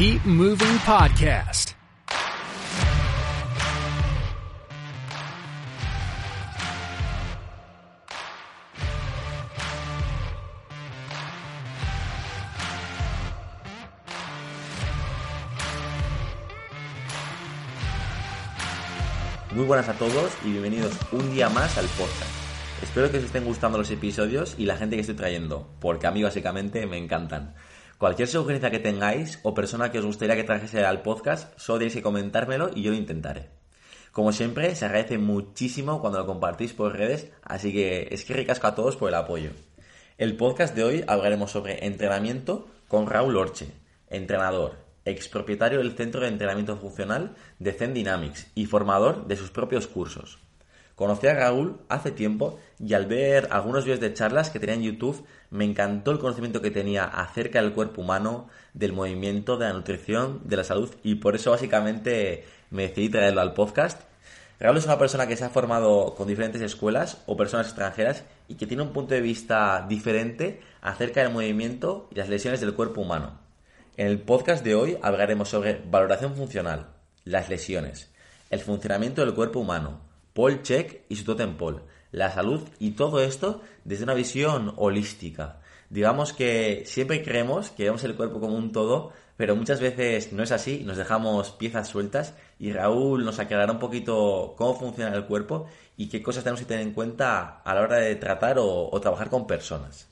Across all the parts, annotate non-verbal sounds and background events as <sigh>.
Keep Moving Podcast. Muy buenas a todos y bienvenidos un día más al podcast. Espero que os estén gustando los episodios y la gente que estoy trayendo, porque a mí básicamente me encantan. Cualquier sugerencia que tengáis o persona que os gustaría que trajese al podcast, solo tenéis que comentármelo y yo lo intentaré. Como siempre, se agradece muchísimo cuando lo compartís por redes, así que es que ricasco a todos por el apoyo. El podcast de hoy hablaremos sobre entrenamiento con Raúl Orche, entrenador, expropietario del Centro de Entrenamiento Funcional de Zen Dynamics y formador de sus propios cursos. Conocí a Raúl hace tiempo y al ver algunos vídeos de charlas que tenía en YouTube me encantó el conocimiento que tenía acerca del cuerpo humano, del movimiento, de la nutrición, de la salud y por eso básicamente me decidí traerlo al podcast. Raúl es una persona que se ha formado con diferentes escuelas o personas extranjeras y que tiene un punto de vista diferente acerca del movimiento y las lesiones del cuerpo humano. En el podcast de hoy hablaremos sobre valoración funcional, las lesiones, el funcionamiento del cuerpo humano, Paul Check y su totem Paul, la salud y todo esto desde una visión holística. Digamos que siempre creemos que vemos el cuerpo como un todo, pero muchas veces no es así, nos dejamos piezas sueltas y Raúl nos aclarará un poquito cómo funciona el cuerpo y qué cosas tenemos que tener en cuenta a la hora de tratar o, trabajar con personas.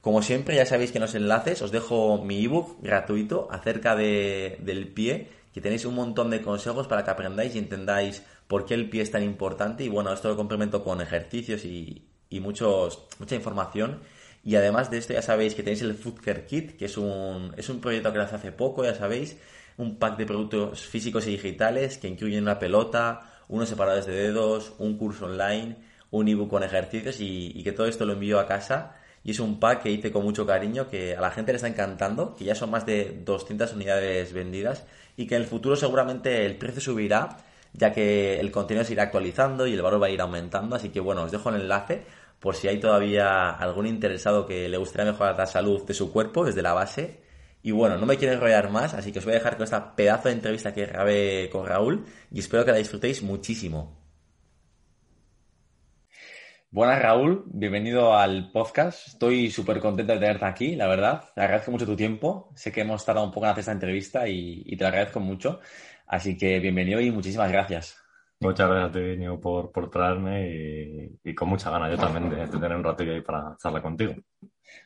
Como siempre, ya sabéis que en los enlaces os dejo mi ebook gratuito acerca de, del pie, que tenéis un montón de consejos para que aprendáis y entendáis por qué el pie es tan importante. Y bueno, esto lo complemento con ejercicios y, y muchos, mucha información. Y además de esto, ya sabéis que tenéis el Food Care Kit, que es un, es un proyecto que nace hace poco, ya sabéis, un pack de productos físicos y digitales que incluyen una pelota, unos separadores de dedos, un curso online, un ebook con ejercicios y, y que todo esto lo envío a casa y es un pack que hice con mucho cariño, que a la gente le está encantando, que ya son más de 200 unidades vendidas y que en el futuro seguramente el precio subirá, ya que el contenido se irá actualizando y el valor va a ir aumentando. Así que bueno, os dejo el enlace por si hay todavía algún interesado que le gustaría mejorar la salud de su cuerpo desde la base. Y bueno, no me quiero enrollar más, así que os voy a dejar con esta pedazo de entrevista que grabé con Raúl y espero que la disfrutéis muchísimo. Buenas Raúl, bienvenido al podcast. Estoy súper contento de tenerte aquí, la verdad. Te agradezco mucho tu tiempo. Sé que hemos tardado un poco en hacer esta entrevista y, y te lo agradezco mucho. Así que bienvenido y muchísimas gracias. Muchas gracias a ti, Niño, por, por traerme y, y, con mucha ganas yo también de, de, tener un ratillo ahí para charlar contigo.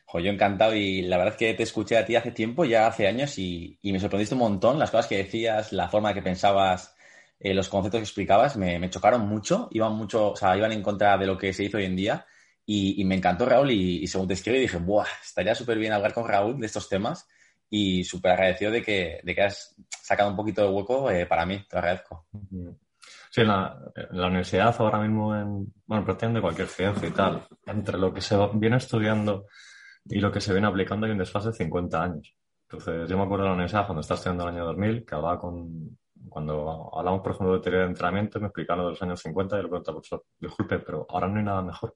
Jo, yo encantado y la verdad es que te escuché a ti hace tiempo, ya hace años, y, y me sorprendiste un montón las cosas que decías, la forma que pensabas eh, los conceptos que explicabas me, me, chocaron mucho, iban mucho, o sea, iban en contra de lo que se hizo hoy en día y, y me encantó Raúl y, y, según te escribí dije, ¡buah! Estaría súper bien hablar con Raúl de estos temas y súper agradecido de que, de que has sacado un poquito de hueco eh, para mí, te lo agradezco. Sí, la, la, universidad ahora mismo, en, bueno, prácticamente cualquier ciencia y tal, entre lo que se viene estudiando y lo que se viene aplicando hay un desfase de 50 años. Entonces, yo me acuerdo de la universidad cuando estaba estudiando el año 2000, que hablaba con, cuando hablamos, por ejemplo, de teoría de entrenamiento, me explicaron de los años 50 y le preguntaba, profesor, disculpe, pero ahora no hay nada mejor.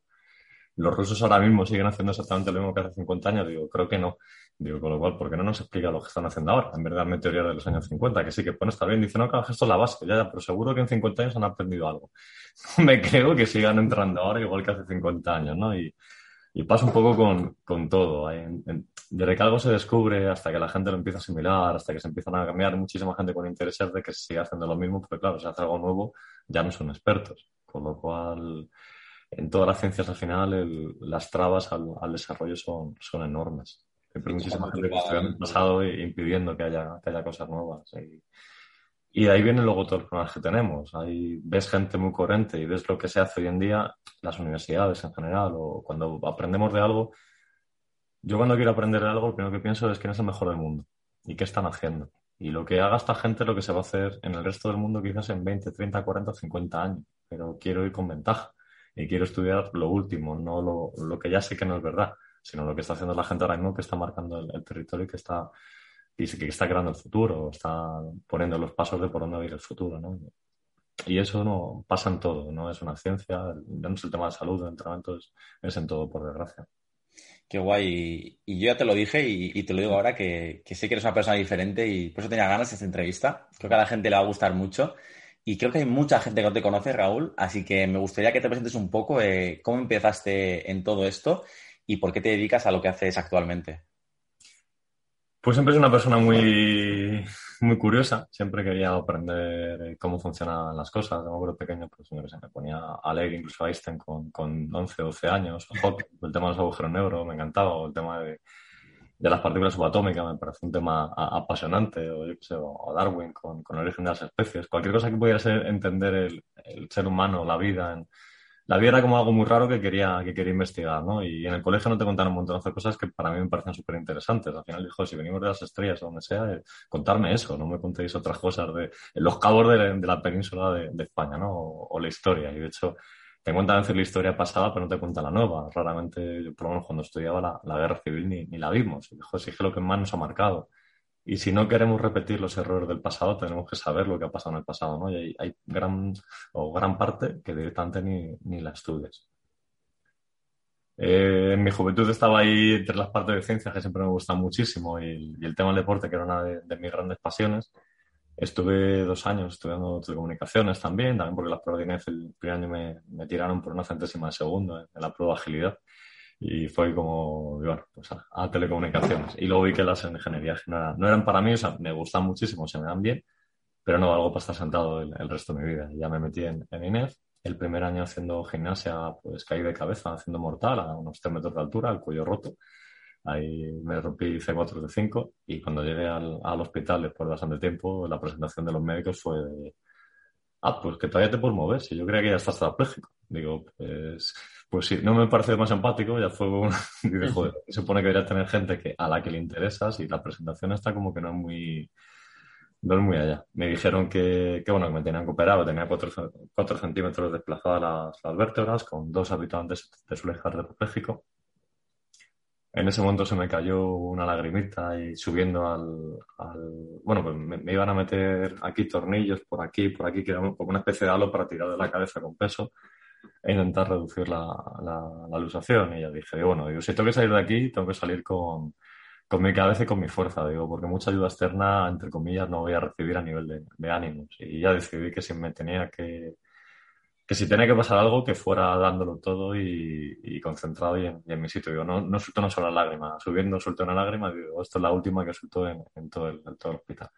Los rusos ahora mismo siguen haciendo exactamente lo mismo que hace 50 años. Digo, creo que no. Digo, con lo cual, ¿por qué no nos explica lo que están haciendo ahora? En verdad, me teoría de los años 50, que sí que pone estar bien. Dice, no, que esto es la base, ya, ya, pero seguro que en 50 años han aprendido algo. <laughs> me creo que sigan entrando ahora igual que hace 50 años, ¿no? Y, y pasa un poco con, con todo. En, en, desde que algo se descubre hasta que la gente lo empieza a asimilar, hasta que se empiezan a cambiar, muchísima gente con intereses de que se siga haciendo lo mismo, porque claro, si hace algo nuevo, ya no son expertos. Con lo cual, en todas las ciencias al final, el, las trabas al, al, desarrollo son, son enormes. Siempre muchísima gente que estudia en el pasado impidiendo que haya, que haya cosas nuevas. Y, y de ahí vienen luego todos los problemas que tenemos. Ahí ves gente muy coherente y ves lo que se hace hoy en día, las universidades en general, o cuando aprendemos de algo, yo cuando quiero aprender algo, lo primero que pienso es quién es el mejor del mundo y qué están haciendo. Y lo que haga esta gente es lo que se va a hacer en el resto del mundo quizás en 20, 30, 40, 50 años. Pero quiero ir con ventaja y quiero estudiar lo último, no lo, lo que ya sé que no es verdad, sino lo que está haciendo la gente ahora mismo que está marcando el, territorio y que está, y que está creando el futuro, está poniendo los pasos de por dónde va a ir el futuro. ¿no? Y eso no pasa en todo, no es una ciencia, no es el tema de salud, de entrenamiento, es, es en todo, por desgracia. Qué guay. Y, yo ya te lo dije y, te lo digo ahora que, sé que eres una persona diferente y por eso tenía ganas de esta entrevista. Creo que a la gente le va a gustar mucho. Y creo que hay mucha gente que no te conoce, Raúl, así que me gustaría que te presentes un poco eh, cómo empezaste en todo esto y por qué te dedicas a lo que haces actualmente. Pues siempre es una persona muy, muy curiosa. Siempre quería aprender cómo funcionan las cosas. De acuerdo pequeño, pues me ponía a leer incluso a Einstein con, con 11, 12 años. el tema de los agujeros negros me encantaba. el tema de, de las partículas subatómicas me parece un tema apasionante. O, yo sé, o Darwin con, con, el origen de las especies. Cualquier cosa que pudiera ser entender el, el ser humano, la vida en, la vida era como algo muy raro que quería, que quería investigar, ¿no? Y en el colegio no te contaron un montón de cosas que para mí me parecen súper interesantes. Al final dijo, si venimos de las estrellas o donde sea, eh, contarme eso, no me contéis otras cosas de los cabos de, la península de, España, ¿no? O, la historia. Y de hecho, te cuentan a veces la historia pasada, pero no te cuentan la nueva. Raramente, por lo menos cuando estudiaba la, guerra civil, ni, ni la vimos. Y dijo, si es lo que más nos ha marcado. Y si no queremos repetir los errores del pasado, tenemos que saber lo que ha pasado en el pasado, ¿no? Y hay, gran o gran parte que directamente ni, ni la estudies. Eh, en mi juventud estaba ahí entre las partes de ciencias que siempre me gustan muchísimo y, el tema del deporte, que era una de, mis grandes pasiones. Estuve dos años estudiando telecomunicaciones también, también porque las pruebas de el primer año me, me tiraron por una centésima de segundo en la prueba de agilidad y fue como, bueno, pues a, telecomunicaciones. Y luego vi que las ingenierías no, no, eran para mí, o sea, me gustan muchísimo, se me dan bien, pero no algo para estar sentado el, resto de mi vida. Ya me metí en, en INEF, el primer año haciendo gimnasia, pues caí de cabeza haciendo mortal a unos 3 metros de altura, el cuello roto. Ahí me rompí C4 de 5 y cuando llegué al, al hospital después de bastante tiempo, la presentación de los médicos fue de, ah, pues que todavía te puedes mover, si yo creía que ya estás tetrapléjico. Digo, pues pues sí, no me parece más empático, ya fue <laughs> se supone que debería tener gente que, a la que le interesas y la presentación está como que no es muy, no es muy allá. Me dijeron que, que bueno, que me tenían operar, tenía 4 centímetros desplazadas las, las, vértebras con dos habitantes de su eje tetrapléjico. En ese momento se me cayó una lagrimita y subiendo al... al bueno, pues me, me, iban a meter aquí tornillos por aquí, por aquí, que era como una especie de halo para tirar de la cabeza con peso e intentar reducir la, la, la alusación. Y ya dije, bueno, digo, si tengo que salir de aquí, tengo que salir con, con mi cabeza y con mi fuerza, digo, porque mucha ayuda externa, entre comillas, no voy a recibir a nivel de, de ánimos. Y ya decidí que si me tenía que, que si tenía que pasar algo, que fuera dándolo todo y, concentrado y en, mi sitio. Digo, no, suelto una sola lágrima. Subiendo suelto una lágrima, digo, esto es la última que suelto en todo, el, en todo el hospital.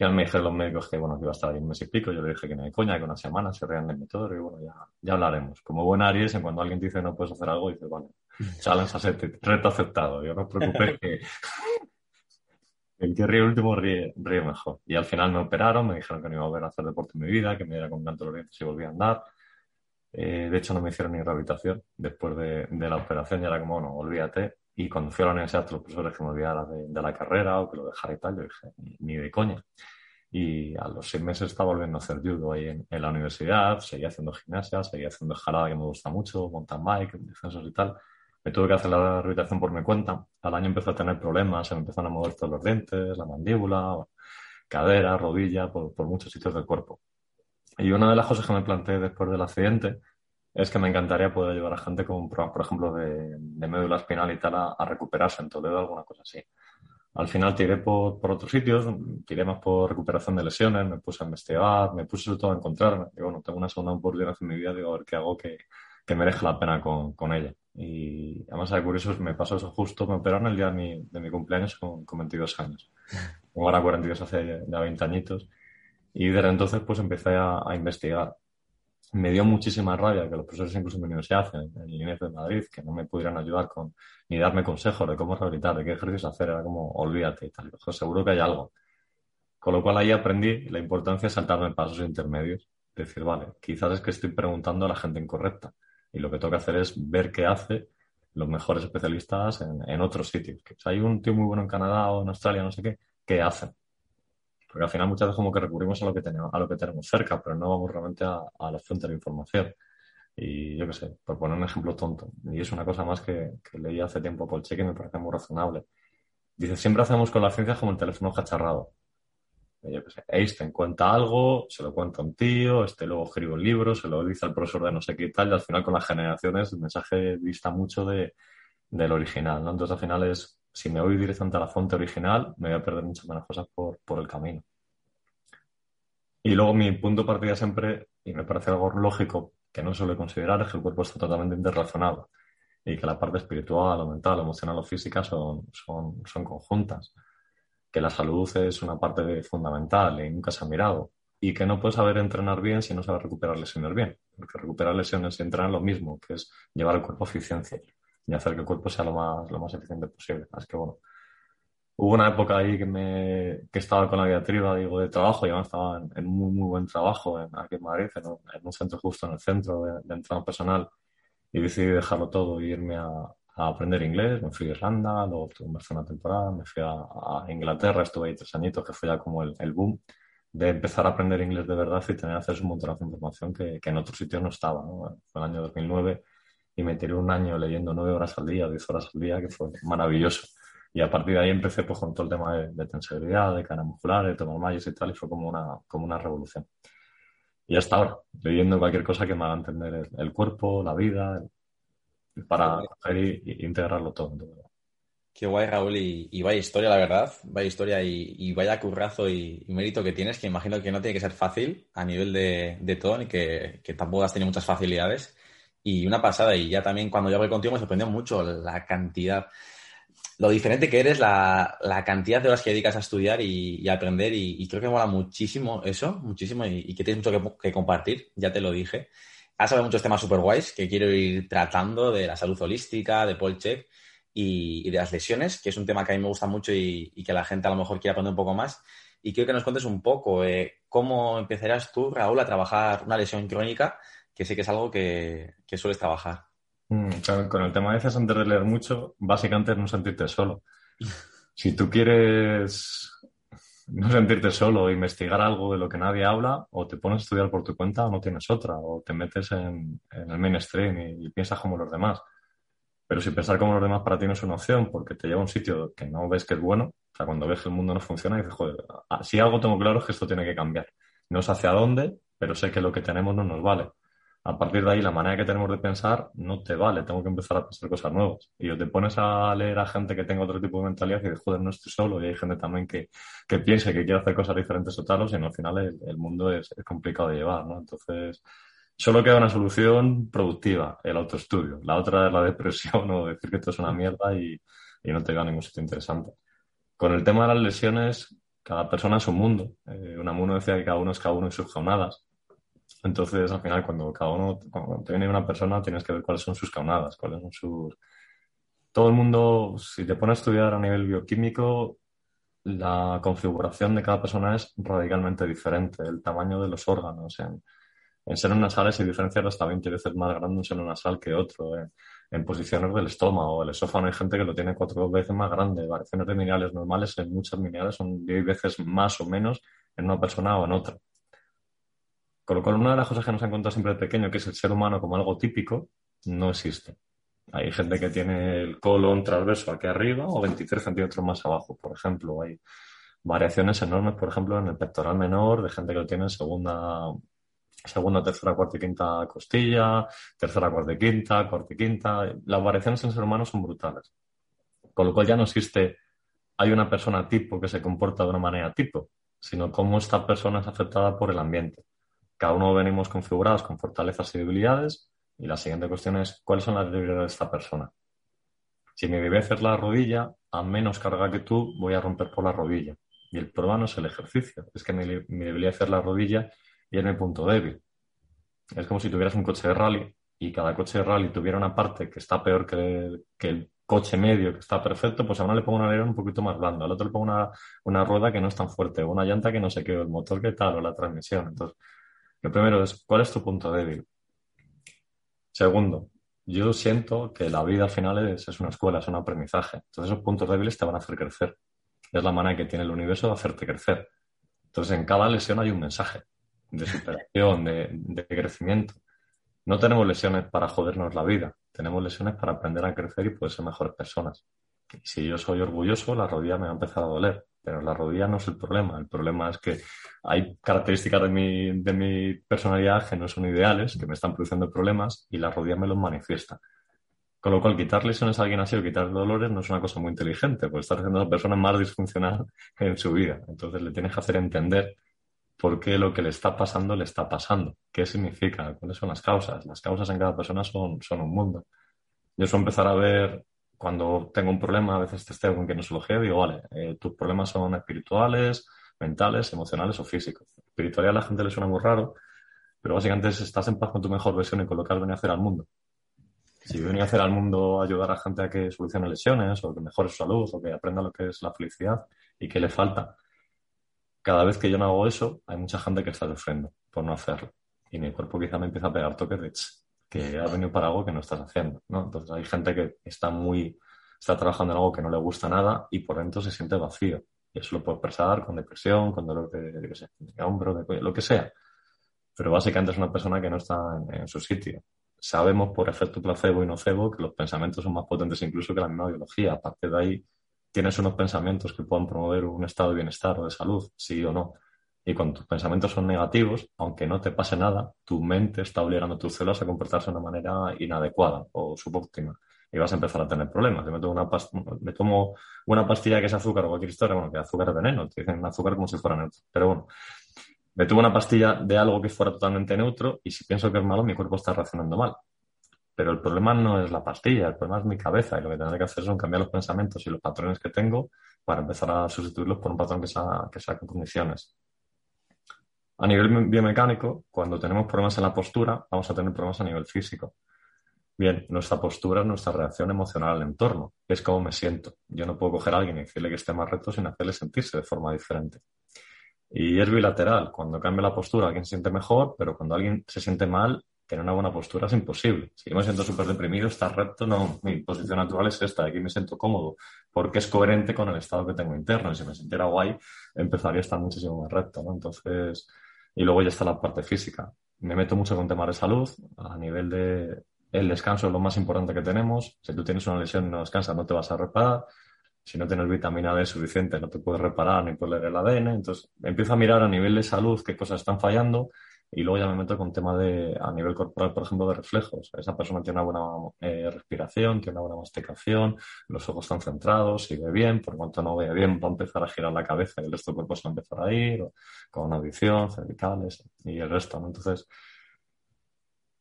Ya me dijeron los médicos que, bueno, que iba a estar ahí un mes y pico. Yo le dije que no hay coña, que una semana se reían de mí todo. Y bueno, ya, ya hablaremos. Como buen Aries, en cuando alguien dice no puedes hacer algo, dice, vale, challenge accepted, reto aceptado. Yo no os preocupéis que <laughs> el que ríe último ríe, ríe, mejor. Y al final me operaron, me dijeron que no iba a volver a hacer deporte en mi vida, que me diera con tanto los si volvía a andar. Eh, de hecho, no me hicieron ni rehabilitación después de, de la operación. Ya era como, bueno, olvídate. Y cuando fui a la universidad, los profesores que me olvidara de, de, la carrera o que lo dejara y tal, yo dije, ni, de coña. Y a los seis meses estaba volviendo a hacer judo ahí en, en la universidad, seguía haciendo gimnasia, seguía haciendo escalada que me gusta mucho, mountain bike, descensos y tal. Me tuve que hacer la rehabilitación por mi cuenta. Al año empecé a tener problemas, se me empezaron a mover todos los dientes, la mandíbula, cadera, rodilla, por, por muchos sitios del cuerpo. Y una de las cosas que me planteé después del accidente es que me encantaría poder ayudar a gente con problemas, por ejemplo, de, de médula espinal y tal a, a, recuperarse en Toledo, alguna cosa así. Al final tiré por, por otros sitios, tiré más por recuperación de lesiones, me puse a investigar, me puse sobre todo a encontrarme. Digo, bueno, tengo una segunda oportunidad en mi vida, digo, a ver qué hago que, que merezca la pena con, con ella. Y además, de curioso, me pasó eso justo, me operaron el día de mi, de mi cumpleaños con, con 22 años. <laughs> Tengo ahora 42 hace ya 20 añitos. Y desde entonces, pues empecé a, a investigar me dio muchísima rabia que los profesores incluso en mi universidad, en, el INEF de Madrid, que no me pudieran ayudar con ni darme consejos de cómo rehabilitar, de qué ejercicios hacer, era como olvídate y tal. Pues seguro que hay algo. Con lo cual ahí aprendí la importancia de saltarme pasos intermedios. Decir, vale, quizás es que estoy preguntando a la gente incorrecta y lo que tengo que hacer es ver qué hace los mejores especialistas en, otros sitios. Que, hay un tío muy bueno en Canadá o en Australia, no sé qué, ¿qué hacen? Porque al final muchas veces como que recurrimos a lo que tenemos, a lo que tenemos cerca, pero no vamos realmente a, a la fuente de información. Y yo qué sé, por poner un ejemplo tonto, y es una cosa más que, leí hace tiempo por cheque y me parece muy razonable. Dice, siempre hacemos con la ciencia como el teléfono cacharrado. Yo qué sé, Einstein cuenta algo, se lo cuenta un tío, este luego escribe un libro, se lo dice al profesor de no sé qué y tal, y al final con las generaciones el mensaje dista mucho de, del original, ¿no? Entonces al final es, si me voy directamente a la fuente original, me voy a perder muchas menos cosas por, por el camino. Y luego mi punto de partida siempre, y me parece algo lógico que no suele considerar, es que el cuerpo está totalmente interrelacionado y que la parte espiritual, o mental, emocional o física son, son, son conjuntas. Que la salud es una parte fundamental y nunca se ha mirado. Y que no puedes saber entrenar bien si no sabes recuperar lesiones bien. Porque recuperar lesiones y entrenar lo mismo, que es llevar el cuerpo a eficiencia y hacer que el cuerpo sea lo más, lo más eficiente posible. Así que bueno, Hubo una época ahí que, me, que estaba con la diatriba, digo, de trabajo, y estaba en, en, muy, muy buen trabajo en, aquí en Madrid, en un, centro justo en el centro de, de entrenamiento personal, y decidí dejarlo todo e irme a, a, aprender inglés. Me fui a Irlanda, luego estuve en Barcelona temporada, me fui a, a, Inglaterra, estuve ahí tres añitos, que fue ya como el, el, boom de empezar a aprender inglés de verdad y tener acceso a un montón de información que, que en otros sitios no estaba. ¿no? Fue el año 2009 y me tiré un año leyendo nueve horas al día, diez horas al día, que fue maravilloso y a partir de ahí empecé pues, con todo el tema de, de tensibilidad, de cadena muscular, de tomar mallos y tal, y fue como una, como una revolución. Y hasta ahora, leyendo cualquier cosa que me haga entender el, cuerpo, la vida, para coger y, integrarlo todo. Qué guay, Raúl, y, vaya historia, la verdad, vaya historia y, vaya currazo y, mérito que tienes, que imagino que no tiene que ser fácil a nivel de, de todo, ni que, que tampoco has tenido muchas facilidades. Y una pasada, y ya también cuando yo hablé contigo me sorprendió mucho la cantidad lo diferente que eres, la, la, cantidad de horas que dedicas a estudiar y, a aprender y, creo que mola muchísimo eso, muchísimo y, que tienes mucho que, compartir, ya te lo dije. Has hablado muchos temas super guays que quiero ir tratando de la salud holística, de Paul Check y, de las lesiones, que es un tema que a mí me gusta mucho y, que la gente a lo mejor quiere aprender un poco más. Y quiero que nos cuentes un poco eh, cómo empezarías tú, Raúl, a trabajar una lesión crónica, que sé que es algo que, que sueles trabajar. Mm, con el tema de veces antes de leer mucho, básicamente es no sentirte solo. Si tú quieres no sentirte solo, investigar algo de lo que nadie habla, o te pones a estudiar por tu cuenta o no tienes otra, o te metes en, el mainstream y, piensas como los demás. Pero si pensar como los demás para ti no es una opción, porque te lleva a un sitio que no ves que es bueno, o sea, cuando ves que el mundo no funciona, dices, joder, si algo tengo claro es que esto tiene que cambiar. No sé hacia dónde, pero sé que lo que tenemos no nos vale a partir de ahí la manera que tenemos de pensar no te vale, tengo que empezar a pensar cosas nuevas. Y te pones a leer a gente que tenga otro tipo de mentalidad y dices, joder, no estoy solo. Y hay gente también que, que piensa que quiere hacer cosas diferentes o talos y al final el, mundo es, complicado de llevar, ¿no? Entonces, solo queda una solución productiva, el autoestudio. La otra es la depresión <laughs> o decir que esto es una mierda y, y no te da ningún sitio interesante. Con el tema de las lesiones, cada persona es un mundo. Eh, Unamuno decía que cada uno es cada uno en sus jornadas entonces, al final, cuando cada uno, cuando te viene una persona, tienes que ver cuáles son sus caunadas, cuáles son sus... Todo el mundo, si te pones a estudiar a nivel bioquímico, la configuración de cada persona es radicalmente diferente. El tamaño de los órganos. En, en senos nasales hay diferencias hasta 20 veces más grande un seno nasal que otro. En, en, posiciones del estómago. El esófago hay gente que lo tiene cuatro veces más grande. Variaciones de minerales normales en muchas minerales son 10 veces más o menos en una persona o en otra. Con lo cual, una de las cosas que nos han contado siempre de pequeño, que es el ser humano como algo típico, no existe. Hay gente que tiene el colon transverso aquí arriba o 23 centímetros más abajo, por ejemplo. Hay variaciones enormes, por ejemplo, en el pectoral menor, de gente que lo tiene en segunda, segunda, tercera, cuarta y quinta costilla, tercera, cuarta y quinta, cuarta y quinta. Las variaciones en ser humano son brutales. Con lo cual ya no existe, hay una persona tipo que se comporta de una manera tipo, sino cómo esta persona es afectada por el ambiente. Cada uno venimos configurados con fortalezas y debilidades. Y la siguiente cuestión es, ¿cuáles son las debilidades de esta persona? Si mi debilidad es la rodilla, a menos carga que tú, voy a romper por la rodilla. Y el problema no es el ejercicio, es que mi, debilidad es la rodilla y es mi punto débil. Es como si tuvieras un coche de rally y cada coche de rally tuviera una parte que está peor que, el coche medio, que está perfecto, pues a uno le pongo un alerón un poquito más blando, al otro le pongo una, rueda que no es tan fuerte, una llanta que no sé qué, o el motor que tal, o la transmisión. Entonces, lo primero es, ¿cuál es tu punto débil? Segundo, yo siento que la vida al final es, es, una escuela, es un aprendizaje. Entonces esos puntos débiles te van a hacer crecer. Es la manera que tiene el universo de hacerte crecer. Entonces en cada lesión hay un mensaje de superación, de, crecimiento. No tenemos lesiones para jodernos la vida, tenemos lesiones para aprender a crecer y poder ser mejores personas. Si yo soy orgulloso, la rodilla me va a empezar a doler, pero la rodilla no es el problema. El problema es que hay características de mi, de mi personalidad que no son ideales, que me están produciendo problemas y la rodilla me los manifiesta. Con lo cual, quitar lesiones a alguien así o quitar dolores no es una cosa muy inteligente, porque estás haciendo a la persona más disfuncional <laughs> en su vida. Entonces, le tienes que hacer entender por qué lo que le está pasando le está pasando. ¿Qué significa? ¿Cuáles son las causas? Las causas en cada persona son, son un mundo. Yo suelo empezar a ver, cuando tengo un problema, a veces testeo con kinesiología y digo, vale, eh, tus problemas son espirituales, mentales, emocionales o físicos. Espiritualidad a la gente le suena muy raro, pero básicamente es, estás en paz con tu mejor versión y con lo que has venido a hacer al mundo. Si venía a hacer al mundo ayudar a gente a que solucione lesiones o que mejore su salud o que aprenda lo que es la felicidad y que le falta, cada vez que yo no hago eso, hay mucha gente que está sufriendo por no hacerlo. Y mi cuerpo quizá me empieza a pegar toques de que ha venido para algo que no estás haciendo, ¿no? Entonces hay gente que está muy, está trabajando en algo que no le gusta nada y por dentro se siente vacío. Y eso lo puede expresar con depresión, con dolor de, hombro, de lo que sea. Pero básicamente es una persona que no está en, en su sitio sabemos por efecto placebo y nocebo que los pensamientos son más potentes incluso que la misma biología. Aparte de ahí, tienes unos pensamientos que puedan promover un estado de bienestar o de salud, sí o no. Y cuando tus pensamientos son negativos, aunque no te pase nada, tu mente está obligando a tus células a comportarse de una manera inadecuada o subóptima. Y vas a empezar a tener problemas. Yo me tomo una, me tomo una pastilla que es azúcar o cualquier historia, bueno, que azúcar es veneno, te dicen azúcar como si fuera neutro. Pero bueno, me tomo una pastilla de algo que fuera totalmente neutro y si pienso que es malo, mi cuerpo está reaccionando mal. Pero el problema no es la pastilla, el problema es mi cabeza y lo que tendré que hacer son cambiar los pensamientos y los patrones que tengo para empezar a sustituirlos por un patrón que sea, que sea con condiciones. A nivel biomecánico, cuando tenemos problemas en la postura, vamos a tener problemas a nivel físico. Bien, nuestra postura es nuestra reacción emocional al entorno, es como me siento. Yo no puedo coger a alguien y decirle que esté más recto sin hacerle sentirse de forma diferente. Y es bilateral. Cuando cambia la postura, alguien se siente mejor, pero cuando alguien se siente mal, tener una buena postura es imposible. Si yo me siento súper deprimido, estar recto, no, mi posición natural es esta, aquí me siento cómodo, porque es coherente con el estado que tengo interno. Y si me sintiera guay, empezaría a estar muchísimo más recto, ¿no? Entonces, y luego ya está la parte física. Me meto mucho con temas de salud, a nivel de el descanso es lo más importante que tenemos. Si tú tienes una lesión y no descansas, no te vas a reparar si no tienes vitamina D suficiente no te puedes reparar ni puedes leer el ADN. Entonces empiezo a mirar a nivel de salud qué cosas están fallando y luego ya me meto con tema de, a nivel corporal, por ejemplo, de reflejos. Esa persona tiene una buena eh, respiración, tiene una buena masticación, los ojos están centrados, sigue bien, por cuanto no vea bien va a empezar a girar la cabeza y el resto del cuerpo se va a empezar a ir, con audición, cervicales y el resto. ¿no? Entonces,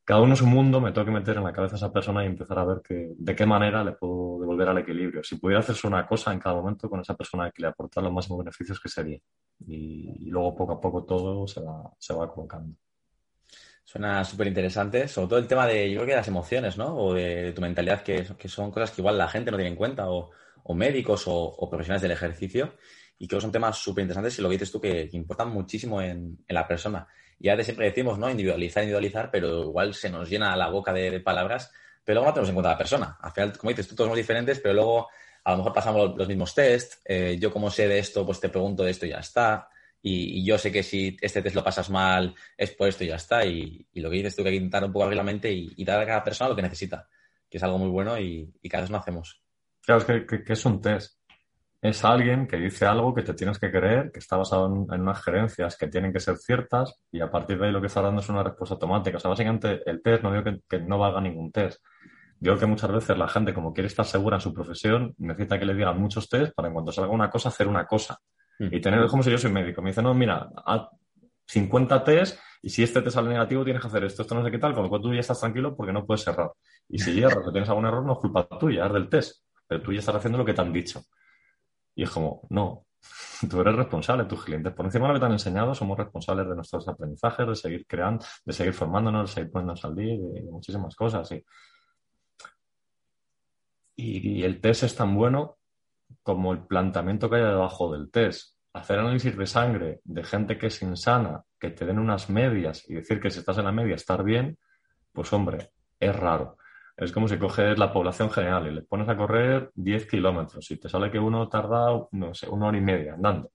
cada uno es un mundo, me tengo que meter en la cabeza a esa persona y empezar a ver que, de qué manera le puedo devolver al equilibrio. Si pudiera hacerse una cosa en cada momento con esa persona que le aporta los máximos beneficios, que sería? Y, y luego poco a poco todo se va, se va colocando. Suena súper interesante, sobre todo el tema de, yo creo que de las emociones, ¿no? O de, tu mentalidad, que, son cosas que igual la gente no tiene en cuenta, o, médicos o, profesionales del ejercicio, y creo que son temas súper interesantes y lo que dices tú que, importan muchísimo en la persona ya de siempre decimos, ¿no? Individualizar, individualizar, pero igual se nos llena la boca de, palabras, pero luego no tenemos en cuenta a la persona. Al final, como dices, tú todos somos diferentes, pero luego a lo mejor pasamos los mismos test. Eh, yo como sé de esto, pues te pregunto de esto y ya está. Y, y, yo sé que si este test lo pasas mal, es por esto y ya está. Y, y lo que dices tú, que hay que intentar un poco abrir la mente y, y, dar a cada persona lo que necesita, que es algo muy bueno y, cada vez no hacemos. Claro, es que es un test es alguien que dice algo que te tienes que creer, que está basado en, en, unas gerencias que tienen que ser ciertas y a partir de ahí lo que está dando es una respuesta automática. O sea, básicamente el test no digo que, que no valga ningún test. Digo que muchas veces la gente, como quiere estar segura en su profesión, necesita que le digan muchos test para en cuanto salga una cosa, hacer una cosa. Mm. Y tener, como si yo soy médico, me dice, no, mira, haz 50 test y si este te sale negativo tienes que hacer esto, esto no sé qué tal, con lo cual tú ya estás tranquilo porque no puedes errar. Y si <laughs> hierras o tienes algún error, no es culpa tuya, es del test. Pero tú ya estás haciendo lo que te han dicho. Y es como, no, <laughs> tú eres responsable, tus clientes. Por encima de lo que te han enseñado, somos responsables de nuestros aprendizajes, de seguir creando, de seguir formándonos, de seguir poniéndonos al día de, muchísimas cosas. Y, y, el test es tan bueno como el planteamiento que hay debajo del test. Hacer análisis de sangre de gente que es insana, que te den unas medias y decir que si estás en la media estar bien, pues hombre, es raro. Es como si coges la población general y le pones a correr 10 kilómetros y te sale que uno tarda, no sé, una hora y media andando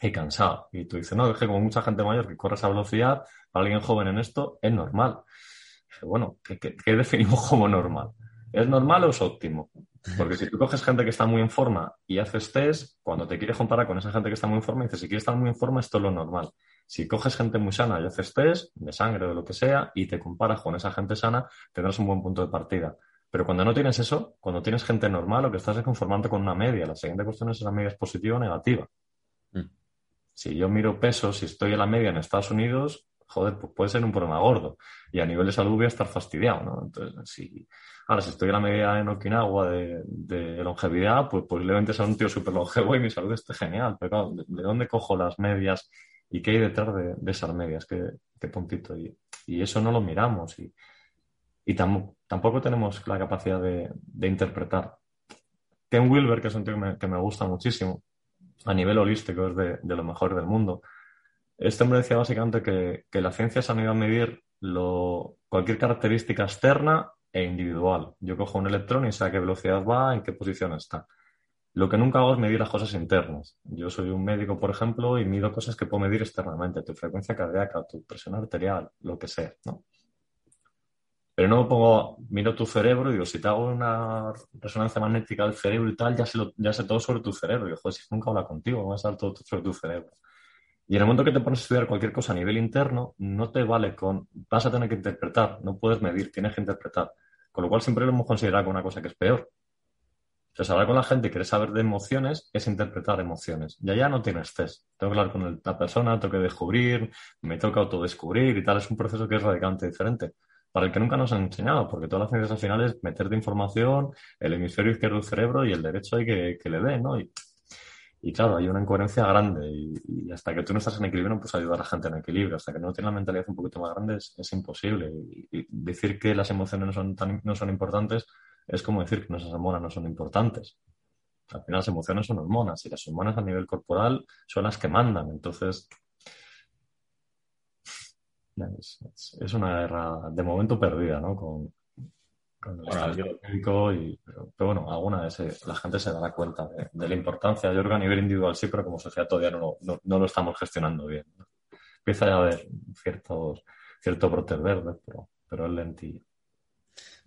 y cansado. Y tú dices, no, es que como mucha gente mayor que corre a esa velocidad, para alguien joven en esto es normal. bueno, ¿qué, definimos como normal? ¿Es normal o es óptimo? Porque si tú coges gente que está muy en forma y haces test, cuando te quieres comparar con esa gente que está muy en forma, dices, si quieres estar muy en forma, esto es lo normal. Si coges gente muy sana y haces test de sangre o de lo que sea y te comparas con esa gente sana, tendrás un buen punto de partida. Pero cuando no tienes eso, cuando tienes gente normal, lo que estás es conformando con una media. La siguiente cuestión es si la media es positiva o negativa. Mm. Si yo miro pesos, si estoy en la media en Estados Unidos, joder, pues puede ser un problema gordo. Y a nivel de salud voy a estar fastidiado, ¿no? Entonces, si, ahora, si estoy en la media en Okinawa de, longevidad, pues posiblemente sea un tío súper longevo y mi salud esté genial. Pero claro, ¿de, dónde cojo las medias y qué hay detrás de, esas medias? ¿Qué, puntito? Y, eso no lo miramos. Y, y tampoco tenemos la capacidad de, interpretar. Ken Wilber, que es un tío que me gusta muchísimo, a nivel holístico es de, lo mejor del mundo. Este hombre decía básicamente que, la ciencia se ha ido a medir lo, cualquier característica externa e individual. Yo cojo un electrón y sé a qué velocidad va, en qué posición está. Lo que nunca hago es medir las cosas internas. Yo soy un médico, por ejemplo, y mido cosas que puedo medir externamente, tu frecuencia cardíaca, tu presión arterial, lo que sea, ¿no? Pero no pongo, miro tu cerebro y digo, si te hago una resonancia magnética del cerebro y tal, ya sé, ya sé todo sobre tu cerebro. Y digo, joder, si nunca habla contigo, voy a saber todo sobre tu cerebro. Y en el momento que te pones a estudiar cualquier cosa a nivel interno, no te vale con, vas a tener que interpretar, no puedes medir, tienes que interpretar. Con lo cual siempre lo hemos considerado como una cosa que es peor. Entonces, hablar con la gente y querer saber de emociones es interpretar emociones. Y allá no tienes test. Tengo que hablar con la persona, tengo que descubrir, me toca autodescubrir y tal. Es un proceso que es radicalmente diferente para el que nunca nos han enseñado, porque todas las ciencias al final es meterte información, el hemisferio izquierdo del cerebro y el derecho hay que, que le dé, ¿no? Y, claro, hay una incoherencia grande y, hasta que tú no estás en equilibrio no puedes ayudar a la gente en equilibrio, hasta que no tienes la mentalidad un poquito más grande es, imposible. Y, decir que las emociones no son, tan, no son importantes es como decir que nuestras hormonas no son importantes. Al final las emociones son hormonas y las hormonas a nivel corporal son las que mandan. Entonces, es, una guerra de momento perdida, ¿no? El bueno, y, pero, bueno, alguna vez la gente se dará cuenta de, la importancia. Yo creo que a nivel individual sí, pero como sociedad todavía no, no, lo estamos gestionando bien. Empieza a haber ciertos, ciertos brotes verdes, pero, pero es lentillo.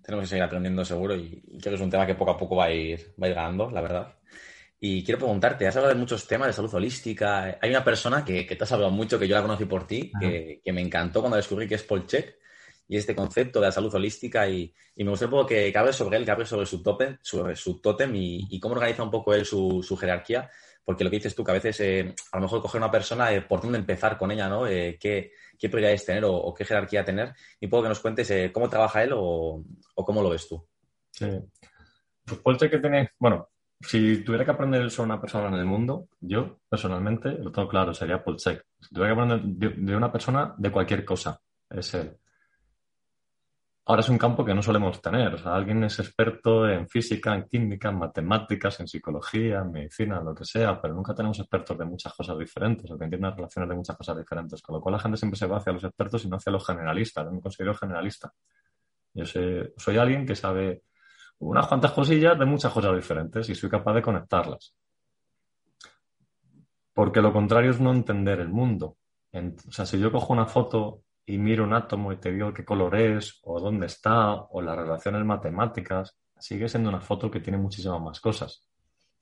Tenemos que seguir aprendiendo seguro y, creo que es un tema que poco a poco va a ir, va a ir ganando, la verdad. Y quiero preguntarte, has hablado de muchos temas de salud holística. Hay una persona que, te has hablado mucho, que yo la conocí por ti, que, me encantó cuando descubrí que es Paul Check y este concepto de la salud holística. Y, me gustaría un poco que, que hables sobre él, que hables sobre su tótem, sobre su tótem y, cómo organiza un poco él su, jerarquía. Porque lo que dices tú, que a veces eh, a lo mejor coger una persona, eh, por dónde empezar con ella, ¿no? Eh, qué, qué, prioridades tener o, qué jerarquía tener. Y puedo que nos cuentes cómo trabaja él o, o, cómo lo ves tú. Sí. Pues que tiene, bueno, si tuviera que aprender sobre una persona en el mundo, yo personalmente lo tengo claro, sería Check. Si tuviera que aprender de, una persona de cualquier cosa, es él. Ahora es un campo que no solemos tener. O sea, alguien es experto en física, en química, en matemáticas, en psicología, en medicina, lo que sea, pero nunca tenemos expertos de muchas cosas diferentes o que entiendan relaciones de muchas cosas diferentes. Con lo cual la gente siempre se va hacia los expertos y no hacia los generalistas. Yo me considero generalista. Yo soy alguien que sabe unas cuantas cosillas de muchas cosas diferentes y soy capaz de conectarlas. Porque lo contrario es no entender el mundo. o sea, si yo cojo una foto y miro un átomo y te digo qué color es, o dónde está, o las relaciones matemáticas, sigue siendo una foto que tiene muchísimas más cosas.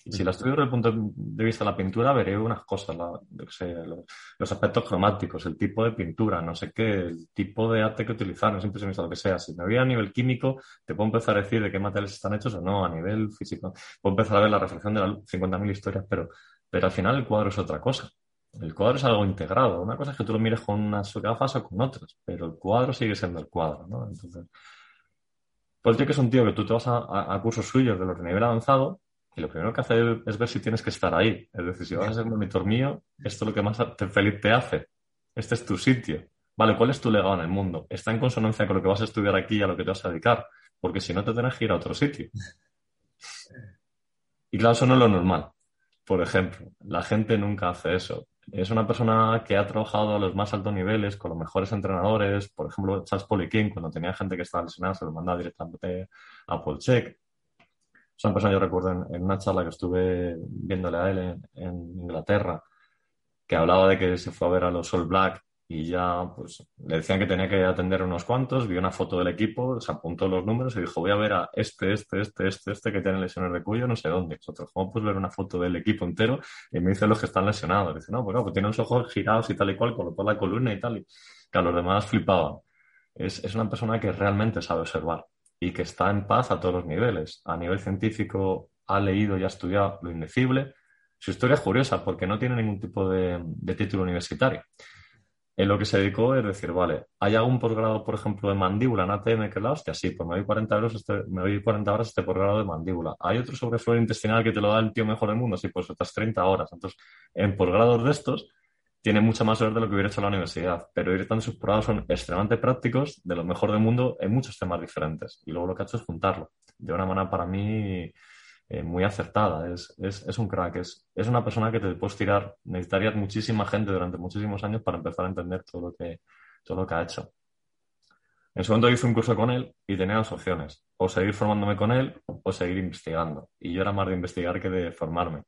Y si la estudio desde el punto de vista de la pintura, veré unas cosas, los, aspectos cromáticos, el tipo de pintura, no sé qué, el tipo de arte que utilizar, no siempre se me lo que sea. Si me voy a nivel químico, te puedo empezar a decir de qué materiales están hechos o no, a nivel físico. Puedo empezar a ver la reflexión de las 50.000 historias, pero, pero al final el cuadro es otra cosa. El cuadro es algo integrado. Una cosa es que tú lo mires con unas gafas o con otras, pero el cuadro sigue siendo el cuadro, ¿no? Entonces, pues que es un tío que tú te vas a, a cursos suyos de los de nivel avanzado y lo primero que hace es ver si tienes que estar ahí. Es decir, si vas a ser monitor mío, esto es lo que más feliz te hace. Este es tu sitio. Vale, ¿cuál es tu legado en el mundo? Está en consonancia con lo que vas a estudiar aquí y a lo que te vas a dedicar. Porque si no, te tienes que ir a otro sitio. <laughs> Y claro, eso no es lo normal. Por ejemplo, la gente nunca hace eso. Es una persona que ha trabajado a los más altos niveles con los mejores entrenadores. Por ejemplo, Charles Poliquin, cuando tenía gente que estaba lesionada, se lo mandaba directamente a Polchek. Es una persona, yo recuerdo en, una charla que estuve viéndole a él en, en Inglaterra, que hablaba de que se fue a ver a los All Black y ya pues le decían que tenía que atender unos cuantos, vio una foto del equipo, se apuntó los números y dijo, voy a ver a este, este, este, este, este que tiene lesiones de cuello, no sé dónde. Nosotros, ¿cómo puedes ver una foto del equipo entero? Y me dice los que están lesionados. Dice, no, pues, no, pues tiene los ojos girados y tal y cual, colocó la columna y tal, y que a los demás flipaban. Es, es una persona que realmente sabe observar y que está en paz a todos los niveles. A nivel científico ha leído y ha estudiado lo indecible. Su historia es curiosa porque no tiene ningún tipo de título universitario en lo que se dedicó es decir, vale, ¿hay algún posgrado, por ejemplo, de mandíbula en ATM que la hostia? Sí, pues me doy 40 euros este, me doy 40 horas este posgrado de mandíbula. ¿Hay otro sobre flora intestinal que te lo da el tío mejor del mundo? Sí, pues otras 30 horas. Entonces, en posgrados de estos, tiene mucho más horas de lo que hubiera hecho la universidad, pero directamente sus posgrados son extremadamente prácticos, de lo mejor del mundo, en muchos temas diferentes. Y luego lo que ha hecho es juntarlo. De una manera, para mí, eh, muy acertada. Es, es, es, un crack, es, es una persona que te puedes tirar. Necesitarías muchísima gente durante muchísimos años para empezar a entender todo lo que, todo lo que ha hecho. En su momento hice un curso con él y tenía dos opciones, o seguir formándome con él o seguir investigando. Y yo era más de investigar que de formarme.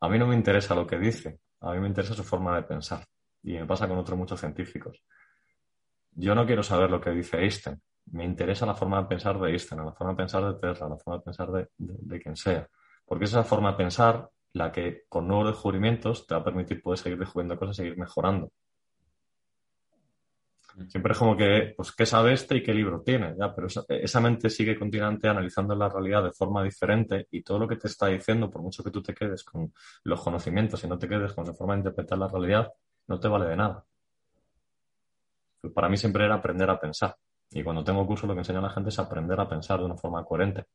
A mí no me interesa lo que dice, a mí me interesa su forma de pensar. Y me pasa con otros muchos científicos. Yo no quiero saber lo que dice Einstein, me interesa la forma de pensar de Einstein, la forma de pensar de Tesla, la forma de pensar de, quien sea. Porque es esa forma de pensar la que con nuevos descubrimientos te va a permitir poder seguir descubriendo cosas, seguir mejorando. Siempre es como que, pues, ¿qué sabe este y qué libro tiene? Ya, pero esa, mente sigue continuamente analizando la realidad de forma diferente y todo lo que te está diciendo, por mucho que tú te quedes con los conocimientos y no te quedes con la forma de interpretar la realidad, no te vale de nada. para mí siempre era aprender a pensar. Y cuando tengo curso lo que enseño a la gente es aprender a pensar de una forma coherente.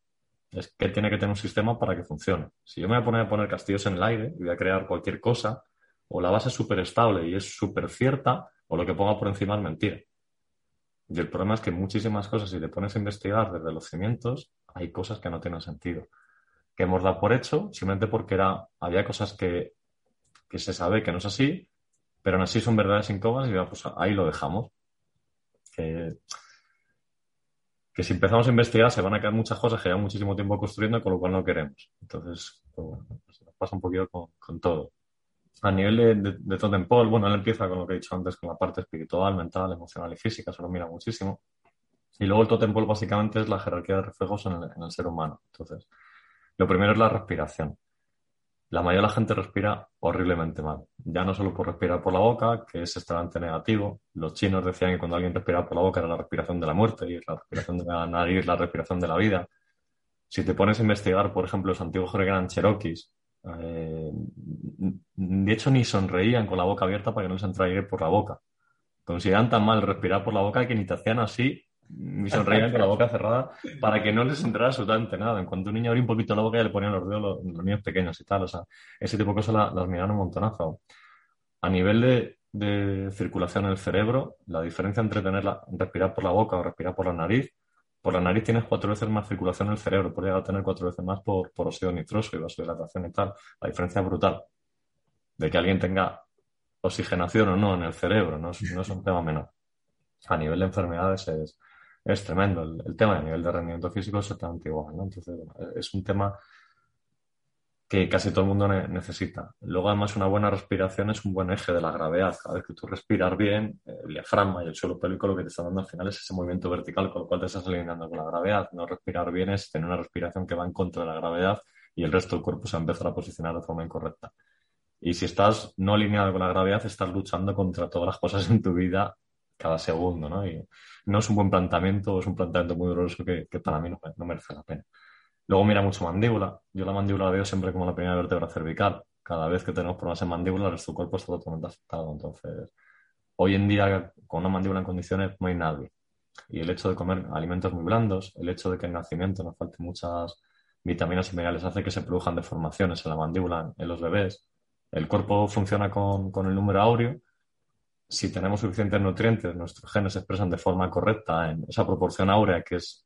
Es que tiene que tener un sistema para que funcione. Si yo me voy a poner a poner castillos en el aire y voy a crear cualquier cosa, o la base es súper estable y es súper cierta, o lo que ponga por encima es mentira. Y el problema es que muchísimas cosas, si te pones a investigar desde los cimientos, hay cosas que no tienen sentido. Que hemos dado por hecho simplemente porque era, había cosas que, que se sabe que no es así, pero aún así son verdades incómodas y pues ahí lo dejamos. Que que si empezamos a investigar se van a quedar muchas cosas que llevan muchísimo tiempo construyendo, con lo cual no queremos. Entonces, pues bueno, pasa un poquito con, todo. A nivel de, de, bueno, él empieza con lo que he dicho antes, con la parte espiritual, mental, emocional y física, se lo mira muchísimo. Y luego el Totem Pole básicamente es la jerarquía de reflejos en el ser humano. Entonces, lo primero es la respiración la mayoría de la gente respira horriblemente mal. Ya no solo por respirar por la boca, que es extremadamente negativo. Los chinos decían que cuando alguien respiraba por la boca era la respiración de la muerte y la respiración de la nariz la respiración de la vida. Si te pones a investigar, por ejemplo, los antiguos eran cherokees, eh, de hecho ni sonreían con la boca abierta para que no les entrara aire por la boca. Consideran tan mal respirar por la boca que ni te hacían así y sonreían con la boca cerrada para que no les entrara absolutamente nada. En cuanto un niño abría un poquito la boca ya le ponían los dedos los, niños pequeños y tal. O sea, ese tipo de cosas las miraron un montonazo. A nivel de, circulación en el cerebro, la diferencia entre tener respirar por la boca o respirar por la nariz, por la nariz tienes cuatro veces más circulación en el cerebro, puede llegar a tener cuatro veces más por, por óxido nitroso y vasodilatación y tal. La diferencia es brutal. De que alguien tenga oxigenación o no en el cerebro, no es, no es un tema menor. A nivel de enfermedades es, es tremendo. El, tema a nivel de rendimiento físico es exactamente igual, ¿no? Entonces, es un tema que casi todo el mundo necesita. Luego, además, una buena respiración es un buen eje de la gravedad. Cada vez que tú respiras bien, el diafragma y el suelo pélvico lo que te está dando al final es ese movimiento vertical con lo cual te estás alineando con la gravedad. No respirar bien es tener una respiración que va en contra de la gravedad y el resto del cuerpo se va a empezar a posicionar de forma incorrecta. Y si estás no alineado con la gravedad, estás luchando contra todas las cosas en tu vida cada segundo, ¿no? Y no es un buen planteamiento, es un planteamiento muy doloroso que, para mí no, merece la pena. Luego mira mucho mandíbula. Yo la mandíbula la veo siempre como la primera vértebra cervical. Cada vez que tenemos problemas en mandíbula, del cuerpo está totalmente afectado. Entonces, hoy en día, con una mandíbula en condiciones, no hay nadie. Y el hecho de comer alimentos muy blandos, el hecho de que en nacimiento nos falten muchas vitaminas y minerales, hace que se produzcan deformaciones en la mandíbula en los bebés. El cuerpo funciona con, con el número áureo si tenemos suficientes nutrientes, nuestros genes se expresan de forma correcta en esa proporción áurea, que es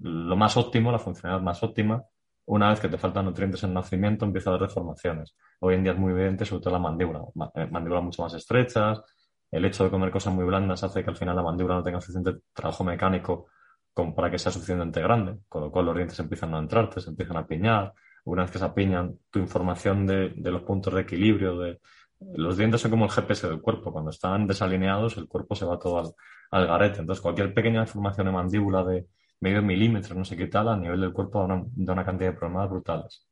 lo más óptimo, la funcionalidad más óptima, una vez que te faltan nutrientes en el nacimiento, empieza a haber deformaciones. Hoy en día es muy evidente, sobre todo la mandíbula. Eh, mandíbulas mucho más estrechas. El hecho de comer cosas muy blandas hace que al final la mandíbula no tenga suficiente trabajo mecánico como para que sea suficientemente grande, con lo cual los dientes empiezan a entrarte, se empiezan a piñar. Una vez que se apiñan, tu información de, los puntos de equilibrio, de, los dientes son como el GPS del cuerpo. Cuando están desalineados, el cuerpo se va todo al, al garete. Entonces, cualquier pequeña deformación de mandíbula de, medio milímetro, no sé qué tal, a nivel del cuerpo da una, cantidad de problemas brutales.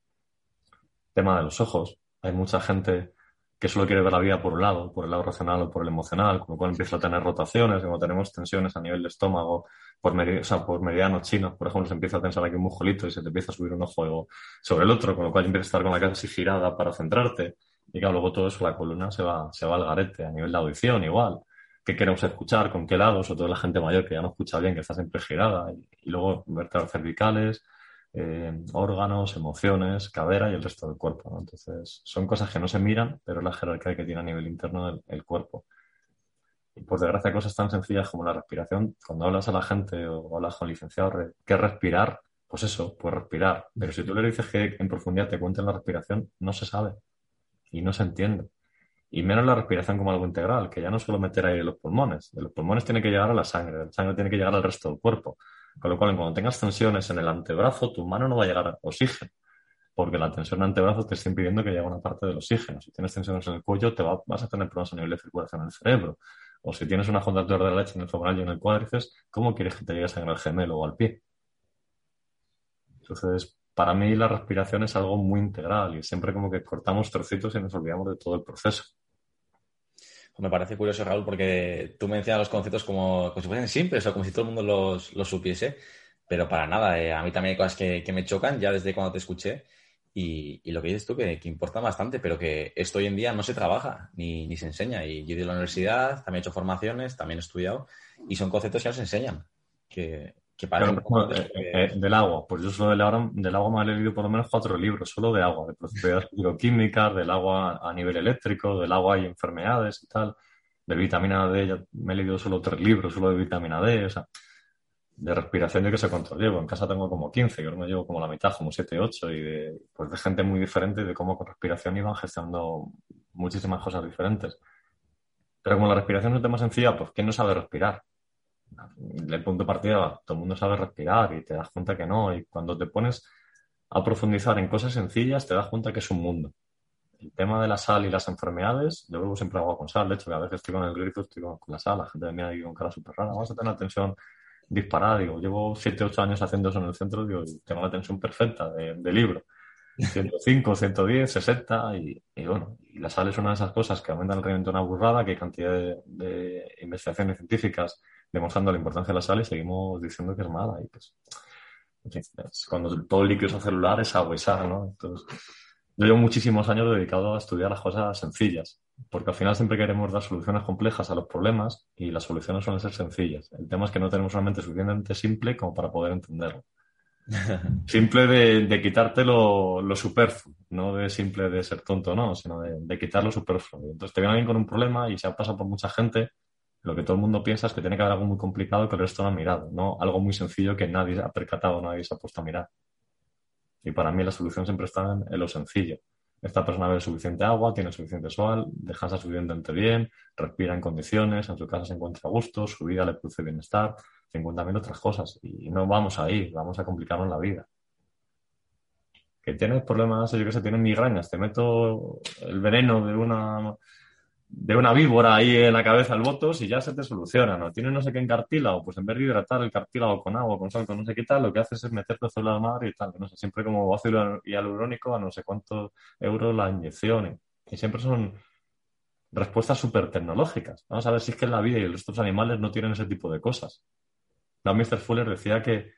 Tema de los ojos. Hay mucha gente que solo quiere ver la vida por un lado, por el lado racional o por el emocional, con lo cual empieza a tener rotaciones, como tenemos tensiones a nivel de estómago, por, o sea, por meridianos chinos, por ejemplo, se empieza a tensar aquí un mujolito y se te empieza a subir un ojo sobre el otro, con lo cual empieza a estar con la cara así girada para centrarte. Y claro, luego todo eso, la columna se va, se va al garete, a nivel de audición igual qué queremos escuchar, con qué lados, sobre todo la gente mayor que ya no escucha bien, que está siempre girada, y, luego vértebras cervicales, eh, órganos, emociones, cadera y el resto del cuerpo. Entonces, son cosas que no se miran, pero es la jerarquía que tiene a nivel interno el, cuerpo. Y por desgracia, cosas tan sencillas como la respiración, cuando hablas a la gente o hablas con licenciados, ¿qué respirar? Pues eso, pues respirar. Pero si tú le dices que en profundidad te cuenten la respiración, no se sabe y no se entiende. Y menos la respiración como algo integral, que ya no solo meter aire en los pulmones. De los pulmones tiene que llegar a la sangre, la sangre tiene que llegar al resto del cuerpo. Con lo cual, cuando tengas tensiones en el antebrazo, tu mano no va a llegar a oxígeno, porque la tensión en antebrazo te está impidiendo que llegue una parte del oxígeno. Si tienes tensiones en el cuello, te vas a tener problemas a nivel de circulación en el cerebro. O si tienes una contractura de la leche en el femoral y en el cuádriceps, ¿cómo quieres que te llegue sangre al gemelo o al pie? Entonces, para mí la respiración es algo muy integral y siempre como que cortamos trocitos y nos olvidamos de todo el proceso. Me parece curioso, Raúl, porque tú mencionas los conceptos como, si fuesen simples o como si todo el mundo los, supiese, pero para nada. Eh, a mí también hay cosas que, me chocan ya desde cuando te escuché y, lo que dices tú que, importa bastante, pero que esto hoy en día no se trabaja ni, ni se enseña. Y yo he ido a la universidad, también he hecho formaciones, también he estudiado y son conceptos que no se enseñan. Que, eh, eh, del agua, pues yo solo del agua, del agua me he leído por lo menos cuatro libros, solo de agua, de propiedades <laughs> bioquímicas, del agua a nivel eléctrico, del agua y enfermedades y tal, de vitamina D, ya me he leído solo tres libros, solo de vitamina D, o sea, de respiración yo que sé cuántos llevo, en casa tengo como 15, yo me llevo como la mitad, como 7, 8, y de, pues de gente muy diferente de cómo con respiración iban gestionando muchísimas cosas diferentes. Pero como la respiración es un tema sencilla, pues ¿quién no sabe respirar? El punto de partida, todo el mundo sabe respirar y te das cuenta que no. Y cuando te pones a profundizar en cosas sencillas, te das cuenta que es un mundo. El tema de la sal y las enfermedades, yo bebo siempre agua con sal. De hecho, que a veces estoy con el grito, estoy con, la sal. La gente me mira con cara súper rara. Vamos a tener la tensión disparada. Digo, llevo 7, 8 años haciendo eso en el centro. Digo, tengo la tensión perfecta de, libro. 105, 110, 60 y, y, bueno, y la sal es una de esas cosas que aumentan el rendimiento de una burrada, que hay cantidad de, de investigaciones científicas demostrando la importancia de la sal y seguimos diciendo que es mala. Y pues, cuando todo el líquido celular es agua y sal, ¿no? Entonces, yo llevo muchísimos años dedicado a estudiar las cosas sencillas, porque al final siempre queremos dar soluciones complejas a los problemas y las soluciones suelen ser sencillas. El tema es que no tenemos una mente suficientemente simple como para poder entenderlo. <laughs> simple de, quitarte lo, superfluo, no de simple de ser tonto, no, sino de, de quitar lo superfluo. Entonces te viene alguien con un problema y se ha pasado por mucha gente lo que todo el mundo piensa es que tiene que haber algo muy complicado que el resto no ha mirado, no algo muy sencillo que nadie ha percatado, nadie se ha puesto a mirar. Y para mí la solución siempre está en, lo sencillo. Esta persona bebe suficiente agua, tiene suficiente sol, descansa suficientemente bien, respira en condiciones, en su casa se encuentra a gusto, su vida le produce bienestar, 50.000 otras cosas. Y no vamos a ir, vamos a complicarnos la vida. Que tienes problemas, yo que sé, tienes migrañas, te meto el veneno de una de una víbora ahí en la cabeza el votos y ya se te soluciona, ¿no? Tienes no sé qué en cartílago, pues en vez de hidratar el cartílago con agua, con sal, con no sé qué tal, lo que haces es meterte célula madre y tal, no sé, siempre como ácido hialurónico a no sé cuántos euros la inyección y, siempre son respuestas súper tecnológicas. Vamos a ver si es que la vida y los otros animales no tienen ese tipo de cosas. La Mr. Fuller decía que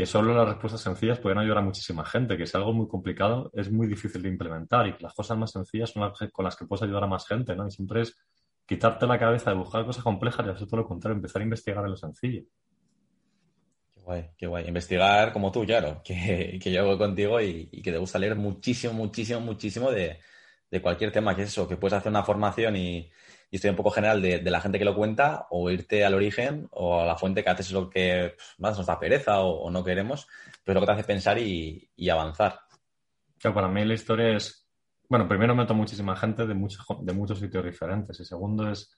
que solo las respuestas sencillas pueden ayudar a muchísima gente, que si algo muy complicado es muy difícil de implementar y las cosas más sencillas son las con las que puedes ayudar a más gente, ¿no? Y siempre es quitarte la cabeza de buscar cosas complejas y hacer todo lo contrario, empezar a investigar en lo sencillo. Qué guay, qué guay. Investigar como tú, claro, <laughs> que, que yo hago contigo y, que te gusta leer muchísimo, muchísimo, muchísimo de, de cualquier tema, que es eso, que puedes hacer una formación y, y estoy un poco general de, la gente que lo cuenta o irte al origen o a la fuente que haces lo que más nos da pereza o, no queremos, pero lo que te hace pensar y, avanzar. para mí la historia es, bueno, primero meto muchísima gente de muchos, de muchos sitios diferentes y segundo es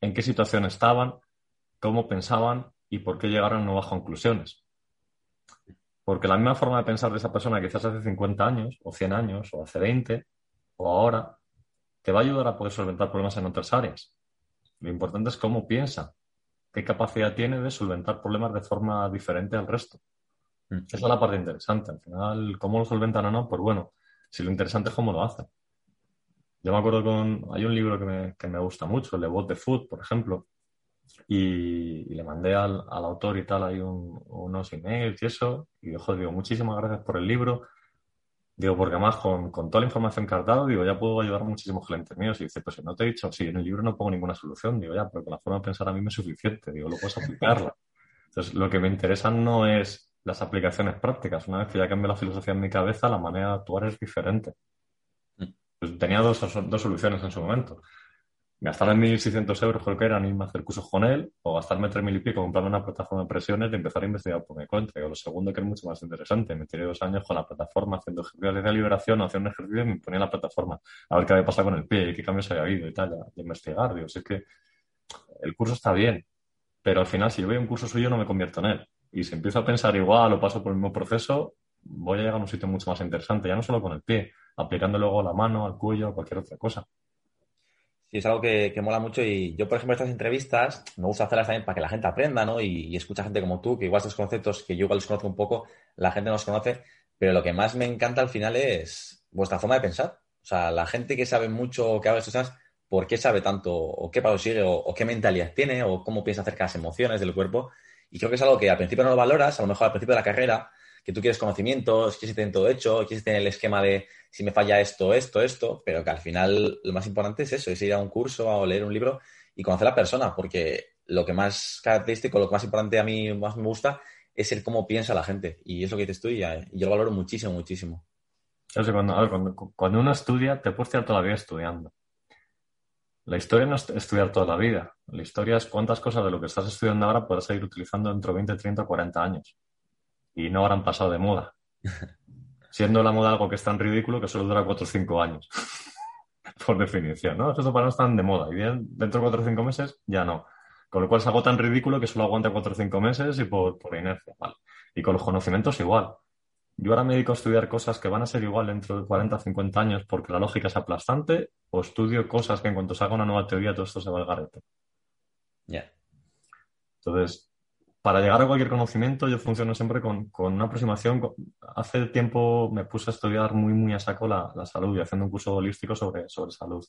en qué situación estaban, cómo pensaban y por qué llegaron a nuevas conclusiones. Porque la misma forma de pensar de esa persona quizás hace 50 años, o 100 años, o hace 20, o ahora, te va a ayudar a poder solventar problemas en otras áreas. Lo importante es cómo piensa, qué capacidad tiene de solventar problemas de forma diferente al resto. Mm. Esa es la parte interesante. Al final, cómo lo solventan o no, pues bueno, si lo interesante es cómo lo hacen. Yo me acuerdo con. Hay un libro que me, que me gusta mucho, el de What the Food, por ejemplo, y, le mandé al, al, autor y tal ahí unos emails y eso, y dijo, digo, muchísimas gracias por el libro, Digo, porque además con, toda la información que has dado, digo, ya puedo ayudar a muchísimos clientes míos. Y dice, pues no te he dicho, sí, en el libro no pongo ninguna solución. Digo, ya, pero con la forma de pensar a mí me es suficiente. Digo, lo puedes aplicarla. <laughs> Entonces, lo que me interesa no es las aplicaciones prácticas. Una vez que ya cambio la filosofía en mi cabeza, la manera de actuar es diferente. Mm. Pues tenía dos, dos soluciones en su momento gastarme 1.600 euros creo que era irme a hacer cursos con él o gastarme 3.000 y pico comprarme una plataforma de presiones y empezar a investigar por mi cuenta. Y lo segundo que es mucho más interesante, me tiré dos años con la plataforma haciendo ejercicios de liberación, haciendo un ejercicio y me ponía la plataforma a ver qué había pasado con el pie y qué cambios había habido y tal, y investigar. Digo, es que el curso está bien, pero al final si yo veo un curso suyo no me convierto en él. Y si empiezo a pensar igual o paso por el mismo proceso, voy a llegar a un sitio mucho más interesante, ya no solo con el pie, aplicando luego la mano, al cuello cualquier otra cosa. Sí, es algo que, mola mucho y yo, por ejemplo, estas entrevistas me gusta hacerlas también para que la gente aprenda, ¿no? Y, y escucha gente como tú, que igual estos conceptos que yo igual los conozco un poco, la gente no los conoce, pero lo que más me encanta al final es vuestra forma de pensar. O sea, la gente que sabe mucho o que habla de estas cosas, ¿por qué sabe tanto? ¿O qué paso sigue? O, qué mentalidad tiene? ¿O cómo piensa acerca de las emociones del cuerpo? Y creo que es algo que al principio no lo valoras, a lo mejor al principio de la carrera, que tú quieres conocimientos, quieres tener todo hecho, quieres tener el esquema de si me falla esto, esto, esto, pero que al final lo más importante es eso, es ir a un curso o leer un libro y conocer a la persona, porque lo que más característico, lo que más importante a mí más me gusta es el cómo piensa la gente. Y eso que dices tú, y, yo lo valoro muchísimo, muchísimo. cuando, cuando, uno estudia, te puedes estar toda la vida estudiando. La historia no es estudiar toda la vida. La historia es cuántas cosas de lo que estás estudiando ahora puedes seguir utilizando dentro de 20, 30 o 40 años y no habrán pasado de moda. Siendo la moda algo que es tan ridículo que solo dura 4 o 5 años. <laughs> por definición, ¿no? Eso para no están de moda. Y bien, dentro de 4 o 5 meses ya no. Con lo cual es algo tan ridículo que solo aguanta 4 o 5 meses y por, por inercia. Vale. Y con los conocimientos igual. Yo ahora me dedico a estudiar cosas que van a ser igual dentro de 40 o 50 años porque la lógica es aplastante o estudio cosas que en cuanto se haga una nueva teoría todo esto se va al garete. Ya. Entonces, para llegar a cualquier conocimiento yo funciono siempre con, una aproximación. Hace tiempo me puse a estudiar muy, muy a saco la, salud y haciendo un curso holístico sobre, sobre salud.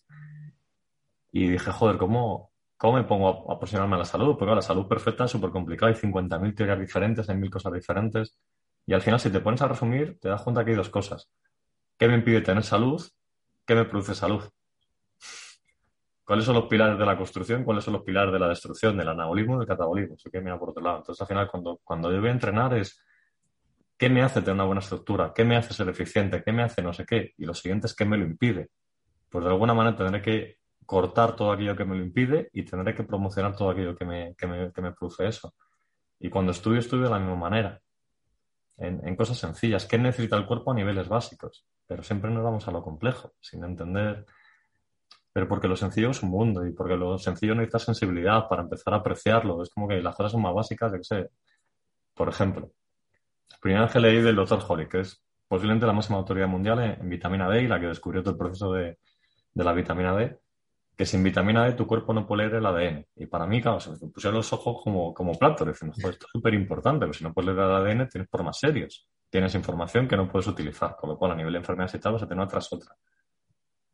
Y dije, joder, ¿cómo, cómo me pongo a, aproximarme a la salud? Porque la salud perfecta es súper complicada, hay 50.000 teorías diferentes, hay mil cosas diferentes. Y al final, si te pones a resumir, te das cuenta que hay dos cosas. ¿Qué me impide tener salud? ¿Qué me produce salud? ¿Cuáles son los pilares de la construcción? ¿Cuáles son los pilares de la destrucción? Del anabolismo del catabolismo. Eso que mira por otro lado. Entonces, al final, cuando, cuando yo voy a entrenar es ¿qué me hace tener una buena estructura? ¿Qué me hace ser eficiente? ¿Qué me hace no sé qué? Y lo siguiente es ¿qué me lo impide? Pues de alguna manera tendré que cortar todo aquello que me lo impide y tendré que promocionar todo aquello que me, que me, que me produce eso. Y cuando estudio, estudio de la misma manera. En, en, cosas sencillas. ¿Qué necesita el cuerpo a niveles básicos? Pero siempre nos vamos a lo complejo, sin entender pero porque lo sencillo es un mundo y porque lo sencillo necesita sensibilidad para empezar a apreciarlo. Es como que las cosas son más básicas, de que sé. Por ejemplo, primera vez que leí del Dr. Holly, que es posiblemente la máxima autoridad mundial en, vitamina D y la que descubrió todo el proceso de, la vitamina D, que sin vitamina D tu cuerpo no puede leer el ADN. Y para mí, claro, se pusieron los ojos como, como platos, diciendo, esto es súper importante, pero si no puedes leer el ADN tienes problemas serios. Tienes información que no puedes utilizar, con lo cual a nivel de enfermedades y tal vas a tener una tras otra.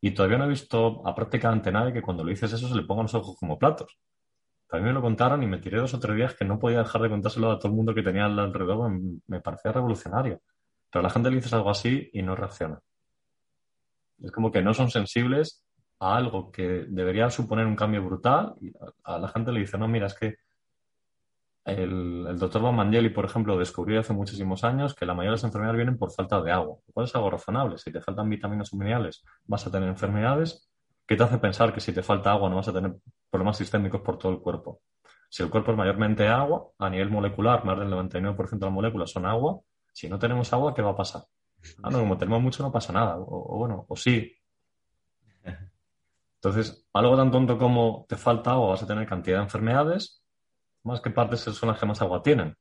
Y todavía no he visto a prácticamente nadie que cuando le dices eso se le pongan los ojos como platos. También me lo contaron y me tiré dos o tres días que no podía dejar de contárselo a todo el mundo que tenía alrededor. Me, parecía revolucionario. Pero a la gente le dices algo así y no reacciona. Es como que no son sensibles a algo que debería suponer un cambio brutal y a la gente le dice, no, mira, es que el, el doctor Van Mangeli, por ejemplo, descubrió hace muchísimos años que la mayoría de las enfermedades vienen por falta de agua. ¿Cuál es algo razonable? Si te faltan vitaminas o minerales, vas a tener enfermedades. ¿Qué te hace pensar que si te falta agua no vas a tener problemas sistémicos por todo el cuerpo? Si el cuerpo es mayormente agua, a nivel molecular, más del 99% de las moléculas son agua, si no tenemos agua, ¿qué va a pasar? Ah, no, como tenemos mucho no pasa nada. O, o bueno, o sí. <laughs> Entonces, algo tan tonto como te falta agua, vas a tener cantidad de enfermedades, más que partes son las que más agua tienen.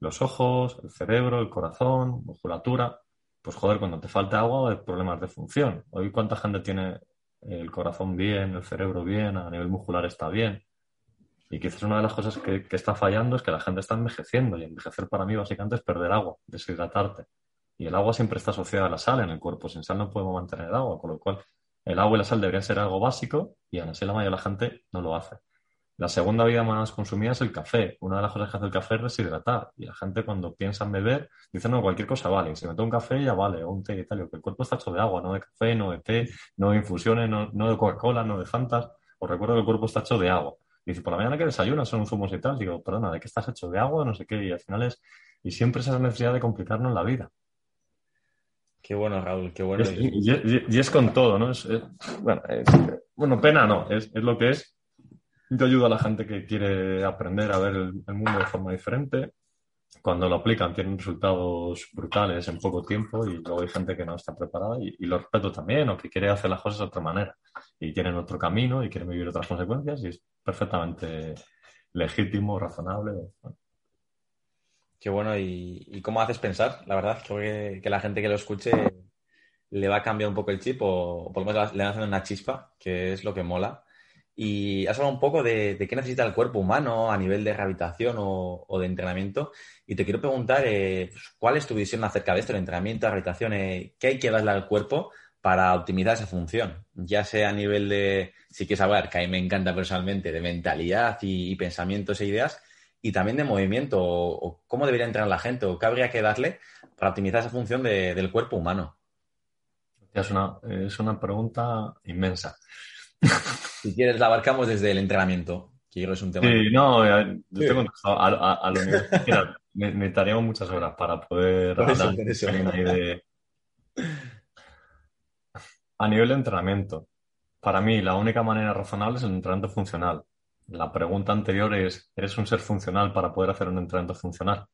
Los ojos, el cerebro, el corazón, musculatura. Pues joder, cuando te falta agua hay problemas de función. Hoy cuánta gente tiene el corazón bien, el cerebro bien, a nivel muscular está bien. Y quizás una de las cosas que, que está fallando es que la gente está envejeciendo y envejecer para mí básicamente es perder agua, deshidratarte. Y el agua siempre está asociada a la sal en el cuerpo. Sin sal no podemos mantener agua, con lo cual el agua y la sal deberían ser algo básico y aún así la mayoría de la gente no lo hace. La segunda vida más consumida es el café. Una de las cosas que hace el café es deshidratar. Y la gente cuando piensa en beber dice, no, cualquier cosa vale. Si me tomo un café ya vale, o un té y tal. Que el cuerpo está hecho de agua, no de café, no de té, no de infusiones, no, no de Coca-Cola, no de Fantas. Os recuerdo que el cuerpo está hecho de agua. Y dice, por la mañana que desayunas son zumos y tal. Digo, perdona, ¿de qué estás hecho? ¿De agua? No sé qué. Y al final es... Y siempre esa necesidad de complicarnos la vida. Qué bueno, Raúl, qué bueno. Es- y, y- y es con todo, ¿no? Es, es- bueno, es- bueno, pena no, es, es lo que es. Yo ayudo a la gente que quiere aprender a ver el, mundo de forma diferente. Cuando lo aplican tienen resultados brutales en poco tiempo y luego hay gente que no está preparada y, lo respeto también o que quiere hacer las cosas de otra manera y tienen otro camino y quieren vivir otras consecuencias y es perfectamente legítimo, razonable. Qué bueno, y, cómo haces pensar, la verdad, creo que, la gente que lo escuche le va a cambiar un poco el chip o, o por lo menos le va a hacer una chispa, que es lo que mola. Y has hablado un poco de, qué necesita el cuerpo humano a nivel de rehabilitación o, de entrenamiento. Y te quiero preguntar, eh, pues, ¿cuál es tu visión acerca de esto, el entrenamiento, la rehabilitación? eh, ¿Qué hay que darle al cuerpo para optimizar esa función? Ya sea a nivel de, si quieres hablar, que a mí me encanta personalmente, de mentalidad y, pensamientos e ideas, y también de movimiento, o, cómo debería entrenar la gente, o qué habría que darle para optimizar esa función de- del cuerpo humano. es una, es una pregunta inmensa. Si quieres, la abarcamos desde el entrenamiento, que yo creo que es un tema. Sí, no, yo Sí. te contesto a, a, a lo mismo. Mira, me- necesitaríamos muchas horas para poder Por eso, hablar por eso. de... A nivel de entrenamiento, para mí la única manera razonable es el entrenamiento funcional. La pregunta anterior es, ¿eres un ser funcional para poder hacer un entrenamiento funcional?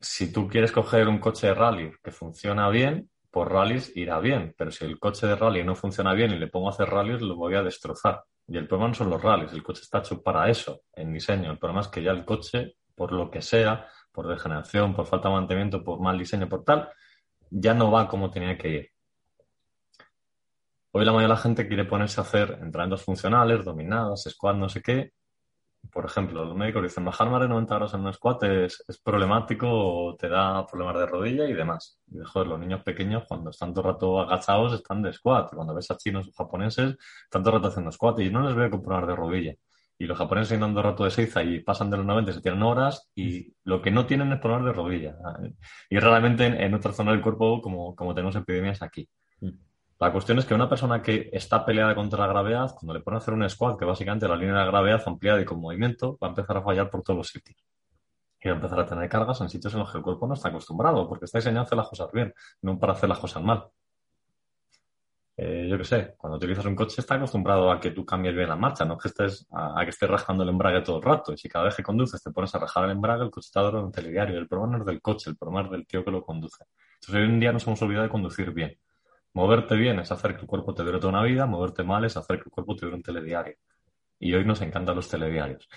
Si tú quieres coger un coche de rally que funciona bien, por rallies irá bien, pero si el coche de rally no funciona bien y le pongo a hacer rallies, lo voy a destrozar. Y el problema no son los rallies, el coche está hecho para eso, en diseño. El problema es que ya el coche, por lo que sea, por degeneración, por falta de mantenimiento, por mal diseño, por tal, ya no va como tenía que ir. Hoy la mayoría de la gente quiere ponerse a hacer entrenamientos funcionales, dominadas, squat, no sé qué. Por ejemplo, los médicos dicen bajar más de 90 grados en un squat es, problemático, te da problemas de rodilla y demás. Y joder, los niños pequeños cuando están todo el rato agachados están de squat. Cuando ves a chinos o japoneses están todo el rato haciendo squat y no les veo con problemas de rodilla. Y los japoneses siguen dando rato de seiza y pasan de los 90 y se tiran horas y lo que no tienen es problemas de rodilla. Y raramente en, en otra zona del cuerpo como, como tenemos epidemias aquí. La cuestión es que una persona que está peleada contra la gravedad, cuando le ponen a hacer un squat, que básicamente la línea de la gravedad ampliada y con movimiento, va a empezar a fallar por todos los sitios. Y va a empezar a tener cargas en sitios en los que el cuerpo no está acostumbrado, porque está diseñado a hacer las cosas bien, no para hacer las cosas mal. Eh, yo qué sé, cuando utilizas un coche está acostumbrado a que tú cambies bien la marcha, no que estés a, que estés rajando el embrague todo el rato. Y si cada vez que conduces te pones a rajar el embrague, el coche está en el telediario. El problema no es del coche, el problema es del tío que lo conduce. Entonces hoy en día nos hemos olvidado de conducir bien. Moverte bien es hacer que el cuerpo te dure toda una vida, moverte mal es hacer que el cuerpo te dure un telediario. Y hoy nos encantan los telediarios.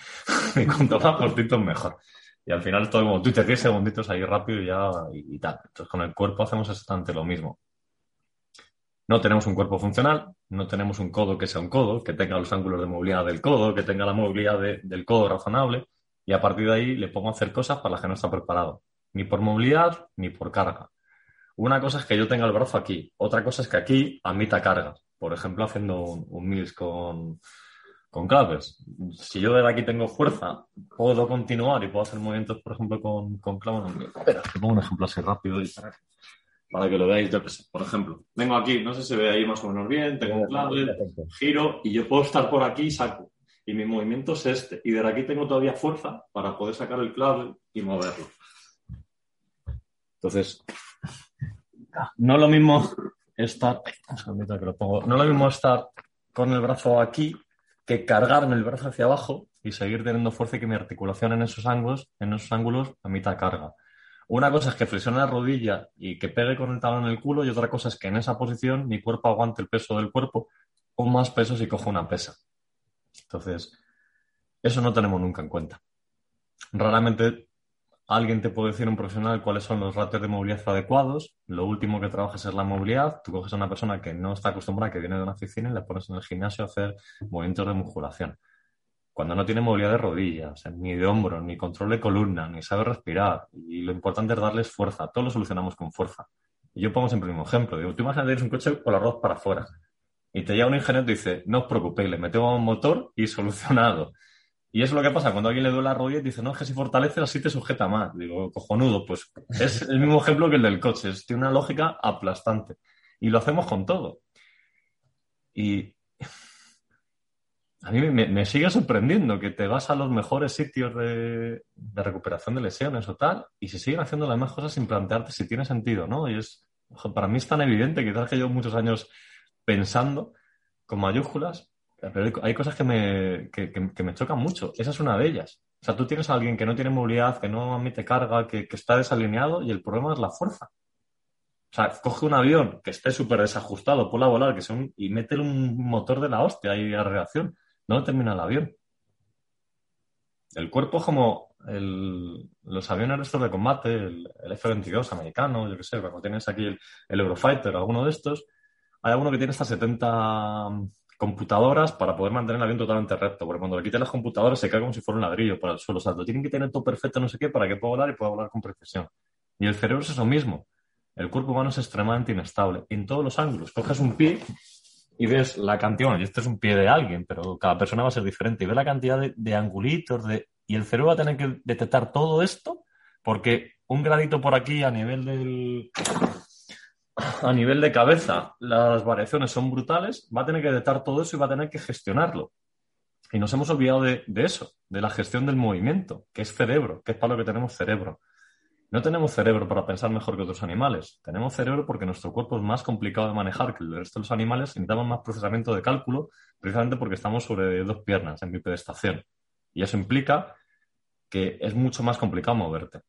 y cuanto más cortitos, mejor. Y al final todo como Twitter, 10 segunditos ahí rápido y ya y, tal. Entonces con el cuerpo hacemos exactamente lo mismo. No tenemos un cuerpo funcional, no tenemos un codo que sea un codo, que tenga los ángulos de movilidad del codo, que tenga la movilidad de, del codo razonable, y a partir de ahí le pongo a hacer cosas para las que no está preparado, ni por movilidad ni por carga. Una cosa es que yo tenga el brazo aquí, otra cosa es que aquí admita cargas. Por ejemplo, haciendo un, un con, con clavers. Si yo de aquí tengo fuerza, puedo continuar y puedo hacer movimientos, por ejemplo, con, con clavos. Espera, te pongo un ejemplo así rápido y para, que lo veáis. Yo por ejemplo, vengo aquí, no sé si se ve ahí más o menos bien, tengo un clave, giro y yo puedo estar por aquí y saco. y mi movimiento es este. Y de aquí tengo todavía fuerza para poder sacar el clave y moverlo. Entonces, no lo mismo estar, lo no lo mismo estar con el brazo aquí que cargarme el brazo hacia abajo y seguir teniendo fuerza y que mi articulación en esos ángulos, en esos ángulos, a mitad carga. Una cosa es que flexione la rodilla y que pegue con el talón en el culo y otra cosa es que en esa posición mi cuerpo aguante el peso del cuerpo o más peso si cojo una pesa. Entonces, eso no tenemos nunca en cuenta. Raramente alguien te puede decir, un profesional, cuáles son los ratios de movilidad adecuados. Lo último que trabajas es la movilidad. Tú coges a una persona que no está acostumbrada, que viene de una oficina y le pones en el gimnasio a hacer movimientos de musculación. Cuando no tiene movilidad de rodillas, ni de hombros, ni control de columna, ni sabe respirar. Y lo importante es darles fuerza. Todo lo solucionamos con fuerza. Y yo pongo siempre mismo ejemplo. Digo, tú imagínate un coche con la ruedas para afuera. Y te llega un ingeniero y te dice, no os preocupéis, le metemos un motor y <laughs> solucionado. Y es lo que pasa cuando alguien le duele la rodilla y dice, no, es que si fortaleces así te sujeta más. Digo, cojonudo, pues es el mismo ejemplo que el del coche, tiene una lógica aplastante. Y lo hacemos con todo. Y a mí me, sigue sorprendiendo que te vas a los mejores sitios de, recuperación de lesiones o tal, y se siguen haciendo las mismas cosas sin plantearte si tiene sentido, ¿no? Y es, para mí es tan evidente, quizás que llevo muchos años pensando con mayúsculas, pero hay cosas que me, que, me chocan mucho. Esa es una de ellas. O sea, tú tienes a alguien que no tiene movilidad, que no admite carga, que, está desalineado y el problema es la fuerza. O sea, coge un avión que esté súper desajustado, ponlo a volar que son, y métele un motor de la hostia y a reacción. No termina el avión. El cuerpo es como los aviones estos de combate, el, F-22 americano, yo qué sé, cuando tienes aquí el, el Eurofighter, alguno de estos, hay alguno que tiene hasta 70 computadoras para poder mantener el avión totalmente recto, porque cuando le quiten las computadoras se cae como si fuera un ladrillo para el suelo. O tienen que tener todo perfecto, no sé qué, para que pueda volar y pueda volar con precisión. Y el cerebro es eso mismo. El cuerpo humano es extremadamente inestable en todos los ángulos. Coges un pie y ves la cantidad, bueno, y este es un pie de alguien, pero cada persona va a ser diferente, y ves la cantidad de, de angulitos, de, y el cerebro va a tener que detectar todo esto, porque un gradito por aquí a nivel del, <laughs> a nivel de cabeza las variaciones son brutales, va a tener que detectar todo eso y va a tener que gestionarlo. Y nos hemos olvidado de, eso, de la gestión del movimiento, que es cerebro, que es para lo que tenemos cerebro. No tenemos cerebro para pensar mejor que otros animales. Tenemos cerebro porque nuestro cuerpo es más complicado de manejar que el resto de los animales necesitamos más procesamiento de cálculo, precisamente porque estamos sobre dos piernas en bipedestación. Y eso implica que es mucho más complicado moverte.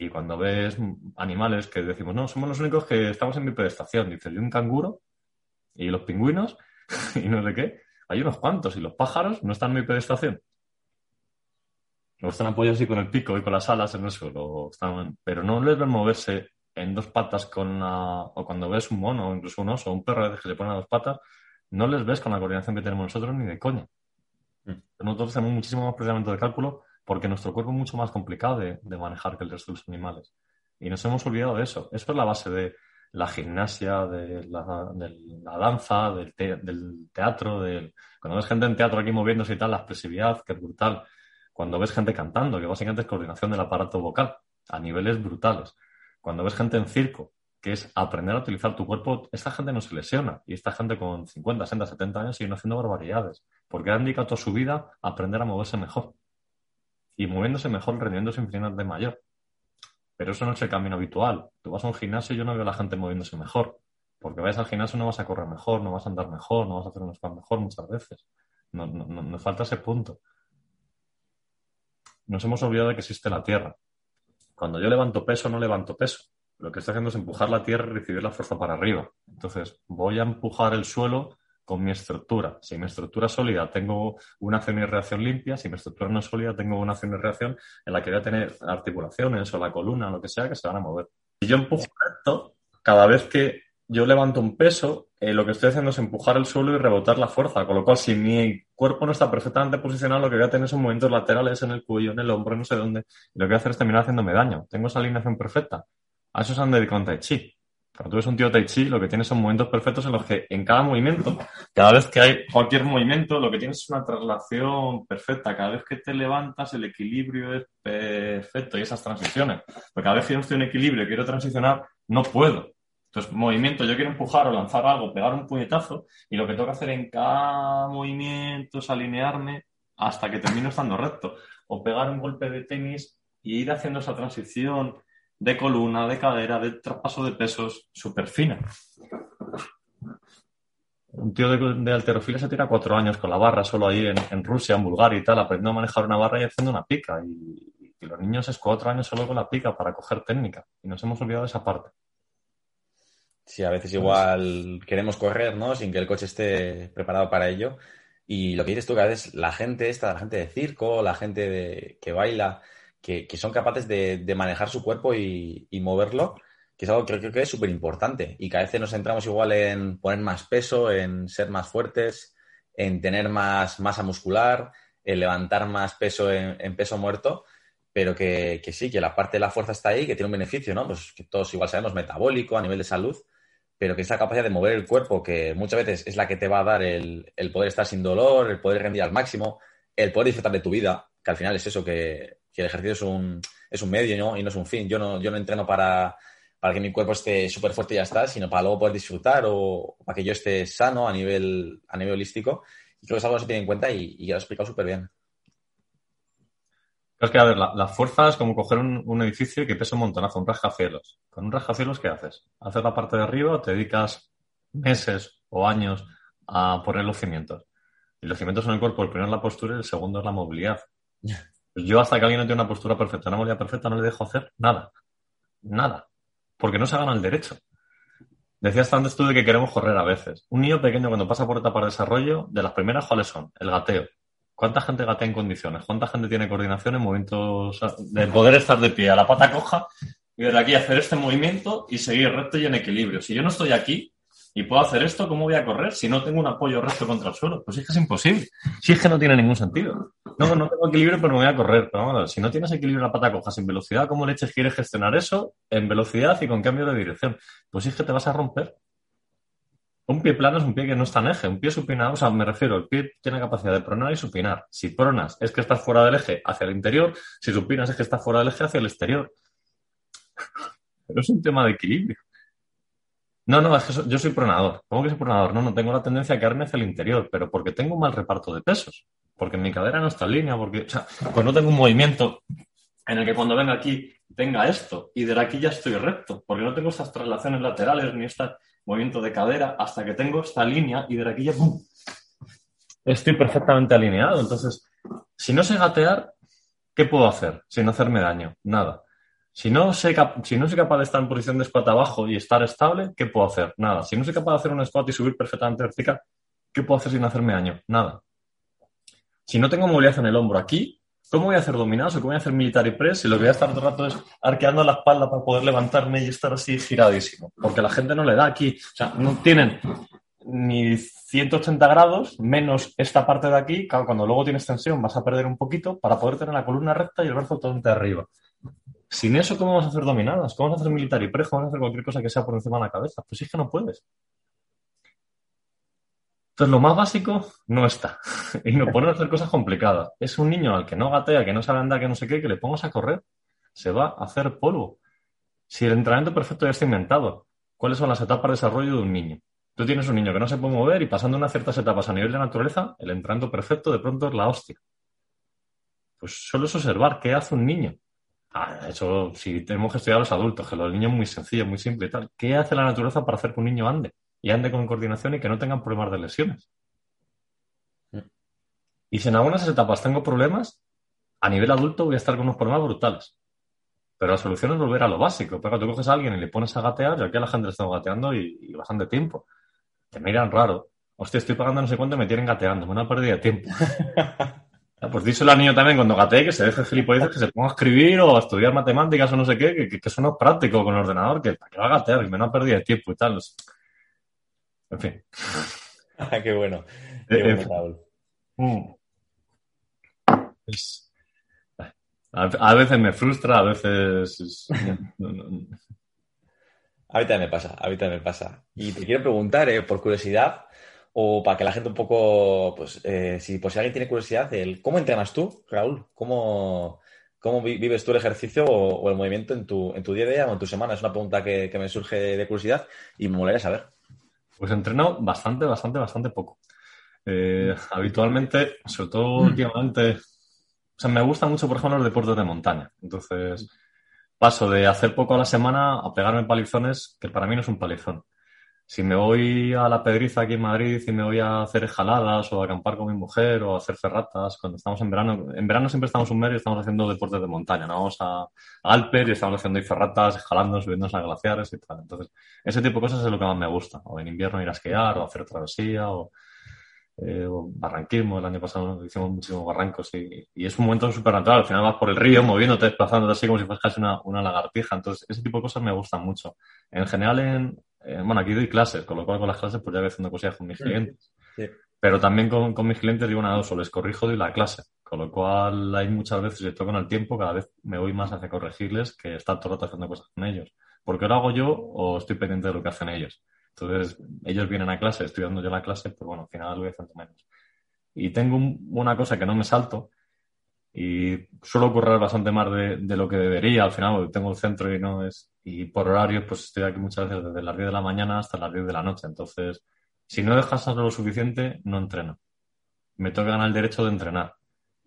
Y cuando ves animales que decimos, no, somos los únicos que estamos en bipedestación, dices, ¿y un canguro? ¿Y los pingüinos? <laughs> y no sé qué. Hay unos cuantos, y los pájaros no están en bipedestación. No están apoyados así con el pico y con las alas en el suelo, pero no les ven moverse en dos patas con la... o cuando ves un mono, o incluso un oso, o un perro que se pone a dos patas, no les ves con la coordinación que tenemos nosotros ni de coña. Mm. Nosotros tenemos muchísimo más procesamiento de cálculo porque nuestro cuerpo es mucho más complicado de, manejar que el resto de los animales. Y nos hemos olvidado de eso. Eso es la base de la gimnasia, de la, danza, del, teatro. Cuando ves gente en teatro aquí moviéndose y tal, la expresividad, que es brutal. Cuando ves gente cantando, que básicamente es coordinación del aparato vocal a niveles brutales. Cuando ves gente en circo, que es aprender a utilizar tu cuerpo, esta gente no se lesiona. Y esta gente con 50, 60, 70 años sigue haciendo barbaridades. Porque ha dedicado toda su vida a aprender a moverse mejor y moviéndose mejor, rendiéndose de mayor. Pero eso no es el camino habitual. Tú vas a un gimnasio y yo no veo a la gente moviéndose mejor. Porque vayas al gimnasio no vas a correr mejor, no vas a andar mejor, no vas a hacer un squat mejor muchas veces. No, nos falta ese punto. Nos hemos olvidado de que existe la tierra. Cuando yo levanto peso, no levanto peso. Lo que estoy haciendo es empujar la tierra y recibir la fuerza para arriba. Entonces, voy a empujar el suelo con mi estructura. Si mi estructura es sólida, tengo una acción y reacción limpia. Si mi estructura no es sólida, tengo una acción y reacción en la que voy a tener articulaciones o la columna, lo que sea, que se van a mover. Si yo empujo esto, cada vez que yo levanto un peso, eh, lo que estoy haciendo es empujar el suelo y rebotar la fuerza. Con lo cual, si mi cuerpo no está perfectamente posicionado, lo que voy a tener son movimientos laterales en el cuello, en el hombro, no sé dónde. Y lo que voy a hacer es terminar haciéndome daño. Tengo esa alineación perfecta. A eso se han dedicado Tai Chi. Cuando tú ves un tío Tai Chi, lo que tienes son momentos perfectos en los que en cada movimiento, cada vez que hay cualquier movimiento, lo que tienes es una traslación perfecta. Cada vez que te levantas, el equilibrio es perfecto y esas transiciones. Porque cada vez que yo estoy en equilibrio y quiero transicionar, no puedo. Entonces, movimiento, yo quiero empujar o lanzar algo, pegar un puñetazo, y lo que tengo que hacer en cada movimiento es alinearme hasta que termino estando recto. O pegar un golpe de tenis y ir haciendo esa transición de columna, de cadera, de traspaso de pesos súper fina. Un tío de, de, se tira cuatro años con la barra solo ahí en, Rusia, en Bulgaria y tal, aprendiendo a manejar una barra y haciendo una pica. Y, y los niños es cuatro años solo con la pica para coger técnica. Y nos hemos olvidado de esa parte. Sí, a veces igual queremos correr, ¿no? Sin que el coche esté preparado para ello. Y lo que dices tú, que a veces la gente esta, la gente de circo, la gente de, que baila, que, son capaces de, manejar su cuerpo y, moverlo, que es algo que creo que es súper importante. Y que a veces nos centramos igual en poner más peso, en ser más fuertes, en tener más masa muscular, en levantar más peso en, peso muerto, pero que, que, sí, que la parte de la fuerza está ahí, que tiene un beneficio, ¿no? Pues que todos igual sabemos, metabólico, a nivel de salud, pero que esa capacidad de mover el cuerpo, que muchas veces es la que te va a dar el, el, poder estar sin dolor, el poder rendir al máximo, el poder disfrutar de tu vida, que al final es eso, que, que el ejercicio es un, es un medio ¿no? y no es un fin. Yo no, yo no entreno para, para que mi cuerpo esté súper fuerte y ya está, sino para luego poder disfrutar o para que yo esté sano a nivel, a nivel holístico. Y creo que es algo que se tiene en cuenta y, y ya lo he explicado súper bien. Es que, a ver, la, la, fuerza es como coger un, un, edificio que pesa un montonazo, un rascacielos. Con un rascacielos, ¿qué haces? Haces la parte de arriba o te dedicas meses o años a poner los cimientos. Y los cimientos son el cuerpo, el primero es la postura y el segundo es la movilidad. <laughs> Pues yo hasta que alguien no tiene una postura perfecta, una movilidad perfecta, no le dejo hacer nada. Nada. Porque no se gana el derecho. Decías antes tú de que queremos correr a veces. Un niño pequeño cuando pasa por etapa de desarrollo, de las primeras, ¿cuáles son? El gateo, ¿Cuánta gente gatea en condiciones? ¿Cuánta gente tiene coordinación en momentos de poder estar de pie a la pata coja y desde aquí hacer este movimiento y seguir recto y en equilibrio? Si yo no estoy aquí y puedo hacer esto, ¿cómo voy a correr si no tengo un apoyo recto contra el suelo? Pues es que es imposible. Si es que no tiene ningún sentido. No, no tengo equilibrio, pero me voy a correr. Pero vamos, si no tienes equilibrio en la pata coja sin velocidad, ¿cómo leches quieres gestionar eso en velocidad y con cambio de dirección? Pues es que te vas a romper. Un pie plano es un pie que no está en eje. Un pie supinado, o sea, me refiero, el pie tiene capacidad de pronar y supinar. Si pronas es que estás fuera del eje hacia el interior, si supinas es que estás fuera del eje hacia el exterior. <laughs> Pero es un tema de equilibrio. No, no, es que yo soy pronador. ¿Cómo que soy pronador? No, no tengo la tendencia a quedarme hacia el interior, pero porque tengo un mal reparto de pesos. Porque mi cadera no está en línea, porque, o sea, pues no tengo un movimiento en el que cuando venga aquí tenga esto y de aquí ya estoy recto, porque no tengo estas traslaciones laterales ni esta movimiento de cadera hasta que tengo esta línea y de aquí ya estoy perfectamente alineado. Entonces, si no sé gatear, ¿qué puedo hacer sin hacerme daño? Nada. Si no, sé si no soy capaz de estar en posición de squat abajo y estar estable, ¿qué puedo hacer? Nada. Si no soy capaz de hacer un squat y subir perfectamente vertical, ¿qué puedo hacer sin hacerme daño? Nada. Si no tengo movilidad en el hombro aquí, ¿Cómo voy a hacer dominados o cómo voy a hacer military press si lo que voy a estar todo el rato es arqueando la espalda para poder levantarme y estar así giradísimo? Porque la gente no le da aquí, o sea, no tienen ni 180 grados menos esta parte de aquí. Claro, cuando luego tienes tensión vas a perder un poquito para poder tener la columna recta y el brazo totalmente arriba. Sin eso, ¿cómo vamos a hacer dominadas? ¿Cómo vamos a hacer military press? ¿Cómo vamos a hacer cualquier cosa que sea por encima de la cabeza? Pues es que no puedes. Entonces, lo más básico no está. <laughs> Y no ponen a hacer cosas complicadas. Es un niño al que no gatea, que no sabe andar, que no sé qué, que le pongas a correr. Se va a hacer polvo. Si el entrenamiento perfecto ya está inventado, ¿cuáles son las etapas de desarrollo de un niño? Tú tienes un niño que no se puede mover y pasando unas ciertas etapas a nivel de naturaleza, el entrenamiento perfecto de pronto es la hostia. Pues solo es observar qué hace un niño. Ah, eso, si tenemos que estudiar a los adultos, que los niños muy sencillo, muy simple y tal. ¿Qué hace la naturaleza para hacer que un niño ande? y ande con coordinación y que no tengan problemas de lesiones. Y si en algunas etapas tengo problemas, a nivel adulto voy a estar con unos problemas brutales. Pero la solución es volver a lo básico. Pero tú coges a alguien y le pones a gatear, y aquí a la gente le está gateando y, y bastante tiempo. Te miran raro. Hostia, estoy pagando no sé cuánto y me tienen gateando. Me una pérdida de tiempo. <laughs> pues díselo al niño también cuando gatee que se deje gilipollas, que se ponga a escribir o a estudiar matemáticas o no sé qué, que, que, eso no es práctico con el ordenador, que para que va a gatear, y me una pérdida de tiempo y tal. En fin. <laughs> Ah, qué bueno. Qué Eh, bueno, Raúl. Mm. Es- A, a veces me frustra, a veces... es- no, no, no. A mí también me pasa, a mí también me pasa. Y te quiero preguntar, eh, por curiosidad, o para que la gente un poco, pues, eh, si, si alguien tiene curiosidad, el, ¿cómo entrenas tú, Raúl? ¿Cómo, ¿Cómo vives tú el ejercicio o, el movimiento en tu, en tu día a día o en tu semana? Es una pregunta que, me surge de curiosidad y me molaría saber. Pues entreno bastante, bastante, bastante poco. Eh, habitualmente, sobre todo últimamente, o sea, me gusta mucho, por ejemplo, los deportes de montaña. Entonces, paso de hacer poco a la semana a pegarme palizones, que para mí no es un palizón si me voy a la Pedriza aquí en Madrid y me voy a hacer escaladas o a acampar con mi mujer o a hacer ferratas, cuando estamos en verano, en verano siempre estamos un mes y estamos haciendo deportes de montaña, ¿no? Vamos a, Alper y estamos haciendo ahí ferratas, escalando, subiendo a glaciares y tal. Entonces, ese tipo de cosas es lo que más me gusta. O en invierno ir a esquiar o hacer travesía o, eh, barranquismo. El año pasado hicimos muchísimos barrancos y, y es un momento súper natural. Al final vas por el río moviéndote, desplazándote así como si fueras casi una, una lagartija. Entonces, ese tipo de cosas me gustan mucho. En general, en, eh, bueno, aquí doy clases, con lo cual con las clases pues ya voy haciendo cosillas con mis mm, clientes. Pero también con, mis clientes digo nada, o les corrijo de la clase. Con lo cual hay muchas veces, si toco en el tiempo, cada vez me voy más hacia corregirles que estar todo el rato haciendo cosas con ellos. Porque lo hago yo o estoy pendiente de lo que hacen ellos. Entonces, ellos vienen a clase, estoy dando yo la clase, pues bueno, al final lo voy haciendo menos. Y tengo una cosa que no me salto, y suelo ocurrir bastante más de, lo que debería al final, tengo el centro y no es. Y por horarios, pues estoy aquí muchas veces desde las 10 de la mañana hasta las 10 de la noche. Entonces, si no dejas lo suficiente, no entreno. Me tengo que ganar el derecho de entrenar.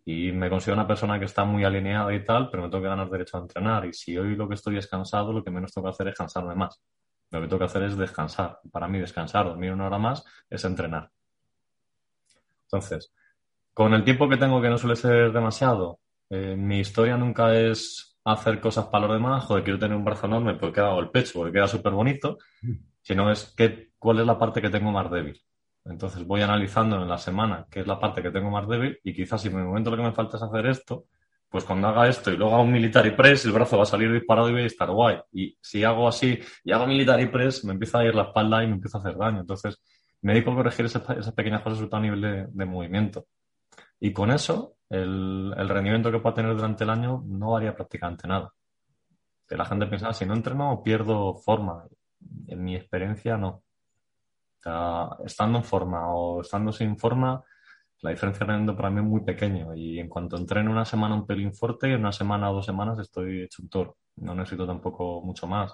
Y me considero una persona que está muy alineada y tal, pero me tengo que ganar el derecho a entrenar. Y si hoy lo que estoy es cansado, lo que menos tengo hacer es cansarme más. Lo que tengo que hacer es descansar. Para mí, descansar, dormir una hora más, es entrenar. Entonces, con el tiempo que tengo, que no suele ser demasiado, eh, mi historia nunca es hacer cosas para los demás, joder, quiero tener un brazo enorme porque hago el pecho, porque queda súper bonito, sino es que, cuál es la parte que tengo más débil. Entonces voy analizando en la semana qué es la parte que tengo más débil y quizás si en el momento lo que me falta es hacer esto, pues cuando haga esto y luego hago un military press, el brazo va a salir disparado y voy a estar guay. Y si hago así y hago military press, me empieza a ir la espalda y me empieza a hacer daño. Entonces me dedico a corregir esas, pequeñas cosas sobre todo a nivel de movimiento. Y con eso, el, rendimiento que pueda tener durante el año no varía prácticamente nada. Que la gente piensa, ah, si no entreno, pierdo forma. En mi experiencia, no. estando en forma o estando sin forma, la diferencia de rendimiento para mí es muy pequeño. Y en cuanto entreno una semana un pelín fuerte, una semana o dos semanas estoy hecho un toro. No necesito tampoco mucho más.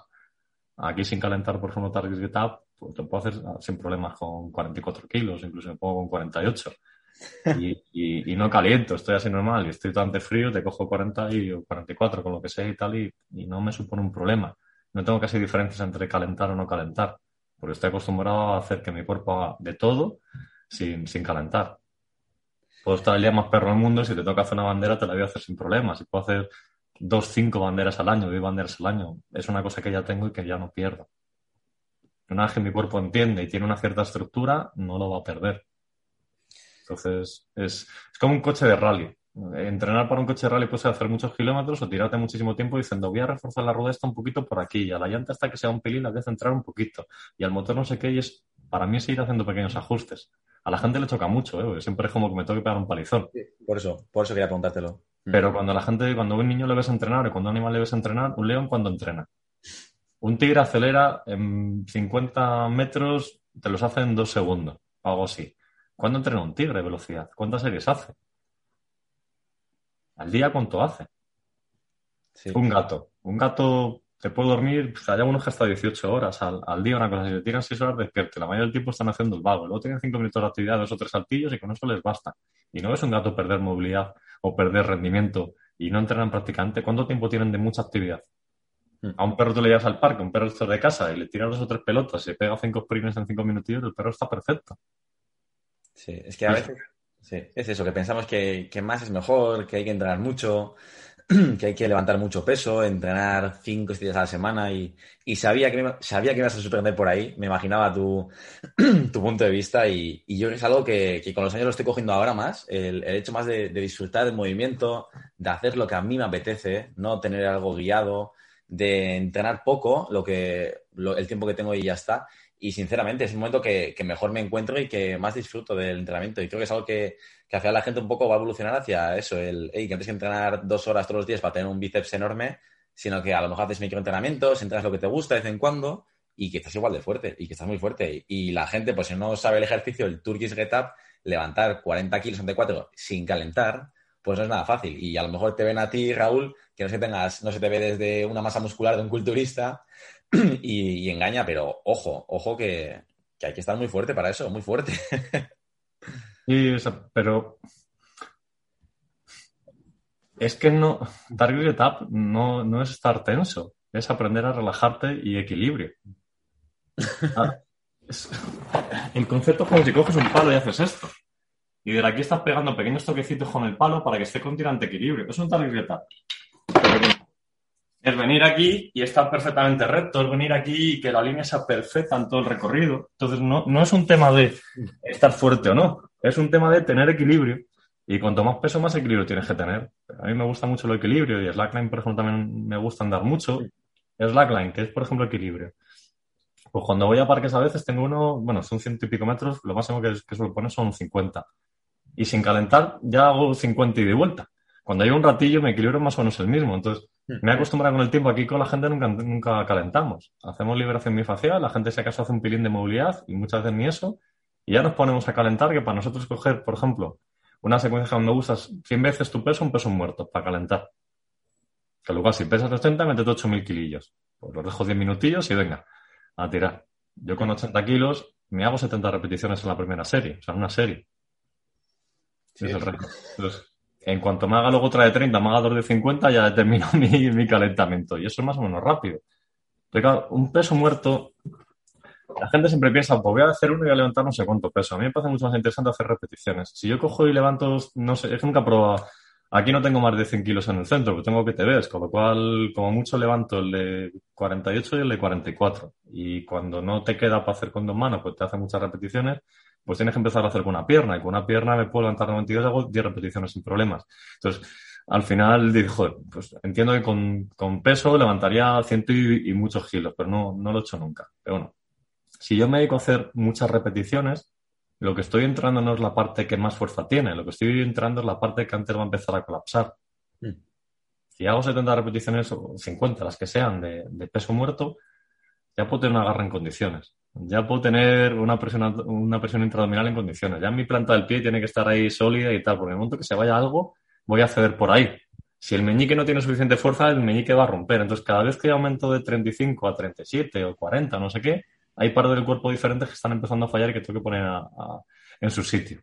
Aquí sin calentar, por ejemplo, targets get up, pues puedo hacer sin problemas con 44 kilos, incluso me pongo con 48 y, no caliento, estoy así normal y estoy tan frío, te cojo 40 y 44 con lo que sea y tal y, no me supone un problema. No tengo casi diferencias entre calentar o no calentar, porque estoy acostumbrado a hacer que mi cuerpo haga de todo sin, sin calentar. Puedo estar el día más perro del mundo si te toca hacer una bandera te la voy a hacer sin problemas. Si puedo hacer dos, cinco banderas al año, diez banderas al año, es una cosa que ya tengo y que ya no pierdo. Una vez que mi cuerpo entiende y tiene una cierta estructura, no lo va a perder. Entonces, es, como un coche de rally. Entrenar para un coche de rally puede ser hacer muchos kilómetros o tirarte muchísimo tiempo diciendo voy a reforzar la rueda esta un poquito por aquí y a la llanta hasta que sea un pelín la voy a centrar un poquito y al motor no sé qué y es para mí es ir haciendo pequeños ajustes. A la gente le choca mucho, ¿eh? siempre es como que me tengo que pegar un palizón. por eso, por eso quería preguntártelo. Pero cuando la gente, cuando un niño le ves entrenar o cuando un animal le ves entrenar, un león cuando entrena. Un tigre acelera en 50 metros, te los hace en dos segundos, algo así. ¿Cuándo entrena un tigre de velocidad? ¿Cuántas series hace? ¿Al día cuánto hace? Un gato. Un gato te puede dormir, hay algunos que hasta 18 horas al, día, una cosa. Si le tiran 6 horas, despierte. La mayoría del tiempo están haciendo el vago. Luego tienen 5 minutos de actividad, dos o tres saltillos y con eso les basta. Y no es un gato perder movilidad o perder rendimiento y no entrenan prácticamente. ¿Cuánto tiempo tienen de mucha actividad? Hmm. A un perro tú le llevas al parque, un perro de casa y le tiras dos o tres pelotas y le pega cinco sprints en cinco minutillos, el perro está perfecto. Sí, es que a veces es eso, que pensamos que, más es mejor, que hay que entrenar mucho, <clears throat> que hay que levantar mucho peso, entrenar cinco días a la semana y, sabía, que sabía que ibas a sorprender por ahí, me imaginaba tu, <clears throat> tu punto de vista y, yo es algo que, con los años lo estoy cogiendo ahora más, el, hecho más de, disfrutar del movimiento, de hacer lo que a mí me apetece, no tener algo guiado, de entrenar poco, lo que, el tiempo que tengo y ya está, y sinceramente es un momento que, mejor me encuentro y que más disfruto del entrenamiento. Y creo que es algo que, que al final la gente un poco va a evolucionar hacia eso, el hey, que antes que entrenar dos horas todos los días para tener un bíceps enorme, sino que a lo mejor haces microentrenamientos, entrenas lo que te gusta de vez en cuando y que estás igual de fuerte y que estás muy fuerte. Y la gente, pues si no sabe el ejercicio, el Turkish Get Up, levantar 40 kilos ante 4 sin calentar, pues no es nada fácil. Y a lo mejor te ven a ti, Raúl, que no tengas, no se te ve desde una masa muscular de un culturista <clears throat> y, engaña, pero ojo, ojo que, hay que estar muy fuerte para eso, muy fuerte. <laughs> sí, pero es que no, Target Tap no, no es estar tenso, es aprender a relajarte y equilibrio. <laughs> Ah, el concepto es como si coges un palo y haces esto. Y de aquí estás pegando pequeños toquecitos con el palo para que esté con tirante equilibrio. Es un target tap. Es venir aquí y estar perfectamente recto, es venir aquí y que la línea sea perfecta en todo el recorrido. Entonces, no, no es un tema de estar fuerte o no, es un tema de tener equilibrio. Y cuanto más peso, más equilibrio tienes que tener. A mí me gusta mucho el equilibrio y slackline, por ejemplo, también me gusta andar mucho. Slackline, que es, por ejemplo, equilibrio. Pues cuando voy a parques a veces tengo uno, bueno, son ciento y pico metros, lo máximo que, que suelo poner son 50. Y sin calentar ya hago 50 y de vuelta. Cuando hay un ratillo mi equilibrio más o menos el mismo. Entonces. Me he acostumbrado con el tiempo. Aquí con la gente nunca, nunca calentamos. Hacemos liberación mifacial, la gente si acaso hace un pilín de movilidad y muchas veces ni eso. Y ya nos ponemos a calentar, que para nosotros coger, por ejemplo, una secuencia donde usas 100 veces tu peso, un peso muerto, para calentar. Que luego si pesas 80, métete 8.000 kilillos. Pues los dejo 10 minutillos y venga, a tirar. Yo con 80 kilos me hago 70 repeticiones en la primera serie, o sea, en una serie. es el reto. Entonces, en cuanto me haga luego otra de 30, me haga dos de 50, ya termino <laughs> mi, mi calentamiento. Y eso es más o menos rápido. Pero un peso muerto, la gente siempre piensa, pues voy a hacer uno y voy a levantar no sé cuánto peso. A mí me parece mucho más interesante hacer repeticiones. Si yo cojo y levanto, no sé, es nunca probado. Aquí no tengo más de 100 kilos en el centro, pero tengo que te ves, con lo cual, como mucho levanto el de 48 y el de 44. Y cuando no te queda para hacer con dos manos, pues te hace muchas repeticiones, pues tienes que empezar a hacer con una pierna. Y con una pierna me puedo levantar 92 y hago 10 repeticiones sin problemas. Entonces, al final dijo, pues entiendo que con, peso levantaría ciento y, muchos kilos, pero no, no lo he hecho nunca. Pero bueno, si yo me dedico a hacer muchas repeticiones, lo que estoy entrando no es la parte que más fuerza tiene, lo que estoy entrando es la parte que antes va a empezar a colapsar. Hmm. Si hago 70 repeticiones o 50, las que sean, de, peso muerto, ya puedo tener una garra en condiciones. Ya puedo tener una presión, una presión intraabdominal en condiciones. Ya mi planta del pie tiene que estar ahí sólida y tal. Porque en el momento que se vaya algo, voy a ceder por ahí. Si el meñique no tiene suficiente fuerza, el meñique va a romper. Entonces, cada vez que aumento de 35 a 37 o 40, no sé qué, hay partes del cuerpo diferentes que están empezando a fallar y que tengo que poner en su sitio.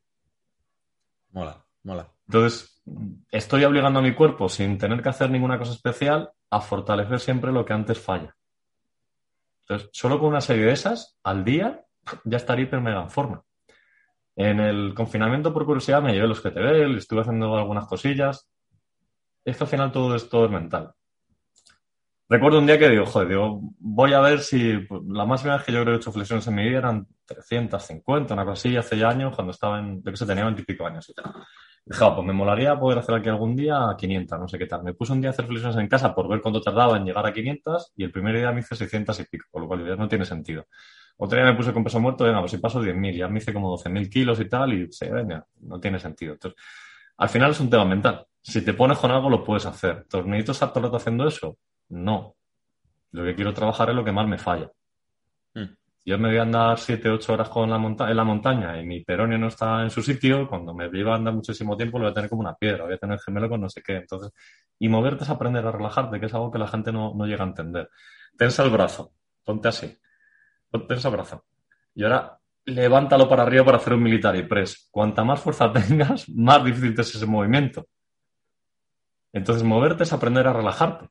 Mola, mola. Entonces, estoy obligando a mi cuerpo, sin tener que hacer ninguna cosa especial, a fortalecer siempre lo que antes falla. Entonces, solo con una serie de esas al día, ya estaría hiper mega en forma. En el confinamiento, por curiosidad, me llevé los GTV, estuve haciendo algunas cosillas. Es que al final todo esto es mental. Recuerdo un día que digo, joder, digo, voy a ver si pues, la máxima vez que yo creo que he hecho flexiones en mi vida eran 350, una cosa así, hace ya años, cuando estaba en, yo que sé, tenía 20 y pico años y tal. Dije, ah, pues me molaría poder hacer aquí algún día 500, no sé qué tal. Me puse un día a hacer flexiones en casa por ver cuánto tardaba en llegar a 500 y el primer día me hice 600 y pico, con lo cual ya no tiene sentido. Otro día me puse con peso muerto, venga, pues si paso 10.000, ya me hice como 12.000 kilos y tal y, sí, venga, no tiene sentido. Entonces, al final es un tema mental. Si te pones con algo, lo puedes hacer. Entonces, ¿necesito estar todo el rato haciendo eso? No. Lo que quiero trabajar es lo que más me falla. Hmm. Yo me voy a andar 7, 8 horas con la en la montaña y mi peronio no está en su sitio, cuando me lleva a andar muchísimo tiempo lo voy a tener como una piedra, voy a tener gemelo con no sé qué. Entonces, y moverte es aprender a relajarte, que es algo que la gente no, llega a entender. Tensa el brazo, ponte así. Tensa el brazo. Y ahora levántalo para arriba para hacer un militar y press. Cuanta más fuerza <laughs> tengas, más difícil es ese movimiento. Entonces, moverte es aprender a relajarte.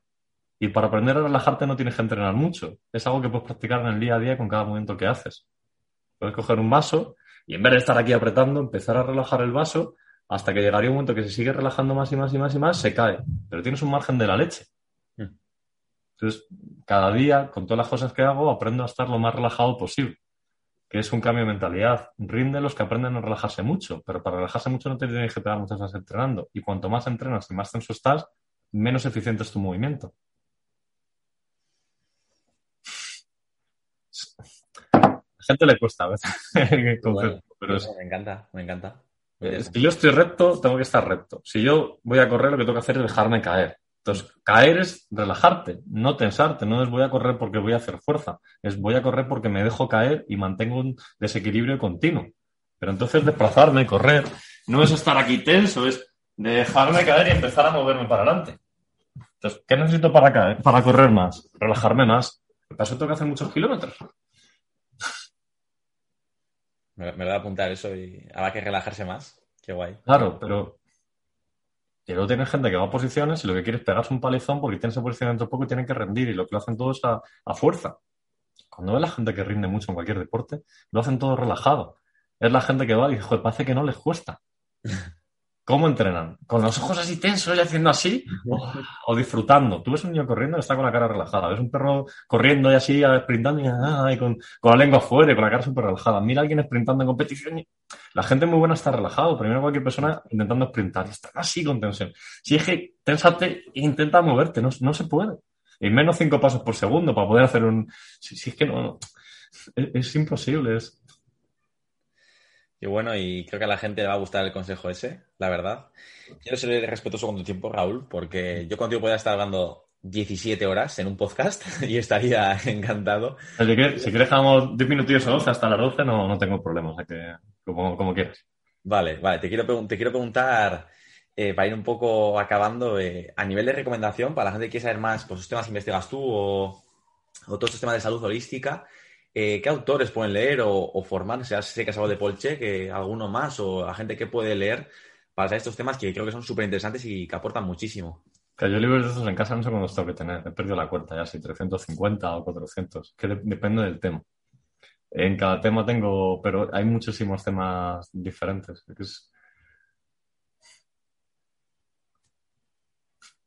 Y para aprender a relajarte no tienes que entrenar mucho. Es algo que puedes practicar en el día a día con cada movimiento que haces. Puedes coger un vaso y en vez de estar aquí apretando, empezar a relajar el vaso hasta que llegaría un momento que se sigue relajando más y más y más y más, se cae. Pero tienes un margen de la leche. Mm. Entonces, cada día, con todas las cosas que hago, aprendo a estar lo más relajado posible. Que es un cambio de mentalidad. Rinde los que aprenden a relajarse mucho, pero para relajarse mucho no te tienes que pegar muchas horas entrenando. Y cuanto más entrenas y más tenso estás, menos eficiente es tu movimiento. Gente le cuesta a veces <laughs> pero Me encanta, me encanta. Si yo estoy recto, tengo que estar recto. Si yo voy a correr, lo que tengo que hacer es dejarme caer. Entonces, caer es relajarte, no tensarte. No es voy a correr porque voy a hacer fuerza. Es voy a correr porque me dejo caer y mantengo un desequilibrio continuo. Pero entonces desplazarme, correr, no es estar aquí tenso, es dejarme caer y empezar a moverme para adelante. Entonces, ¿qué necesito para caer? Para correr más, relajarme más. Para eso tengo que hacer muchos kilómetros. Me, me lo voy a apuntar eso y habrá que relajarse más. Qué guay. Claro, pero. Y luego tienes gente que va a posiciones y lo que quiere es pegarse un palizón porque tiene esa posición dentro de poco y tienen que rendir y lo que lo hacen todo es a, a fuerza. Cuando ves la gente que rinde mucho en cualquier deporte, lo hacen todo relajado. Es la gente que va y dice, joder, parece que no les cuesta. <laughs> ¿Cómo entrenan? ¿Con los ojos así tensos y haciendo así? ¿O disfrutando? Tú ves un niño corriendo y está con la cara relajada. Ves un perro corriendo y así, sprintando y, ah, y con, con, la lengua afuera y con la cara súper relajada. Mira a alguien sprintando en competición y la gente muy buena está relajado. Primero cualquier persona intentando sprintar y están así con tensión. Si es que tensate e intenta moverte, no, no se puede. Y menos cinco pasos por segundo para poder hacer un... Si, si es que no... Es, es imposible, es, y bueno, y creo que a la gente le va a gustar el consejo ese, la verdad. Quiero ser respetuoso con tu tiempo, Raúl, porque yo contigo podría estar hablando 17 horas en un podcast <laughs> y estaría <laughs> encantado. Si quieres, si quieres dejamos 10 minutillos o 12 hasta las 12, no, no tengo problema, o sea que como, como quieras. Vale, vale, te quiero, te quiero preguntar, eh, para ir un poco acabando, eh, a nivel de recomendación, para la gente que quiere saber más, pues, los temas investigas tú o, o todos estos temas de salud holística, eh, ¿qué autores pueden leer o, o formarse? Sé que has hablado de Polche, que alguno más, o la gente que puede leer para estos temas que creo que son súper interesantes y que aportan muchísimo. Que yo libros de esos en casa no sé cuántos tengo que tener. He perdido la cuenta ya, si 350 o 400. Que de depende del tema. En cada tema tengo, pero hay muchísimos temas diferentes. Es...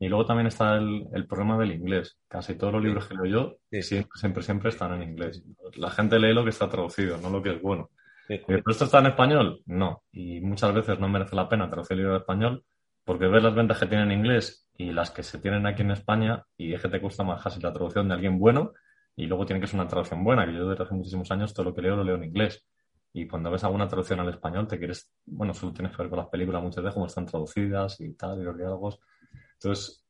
Y luego también está el, el, problema del inglés. Casi todos los libros que leo yo Sí. siempre, siempre, siempre están en inglés. La gente lee lo que está traducido, no lo que es bueno. Sí. ¿Pero esto está en español? No. Y muchas veces no merece la pena traducir el libro en español porque ves las ventas que tiene en inglés y las que se tienen aquí en España y es que te cuesta más casi la traducción de alguien bueno y luego tiene que ser una traducción buena, que yo desde hace muchísimos años todo lo que leo lo leo en inglés. Y cuando ves alguna traducción al español te quieres, bueno, solo tienes que ver con las películas muchas veces cómo están traducidas y tal, y los diálogos. Entonces,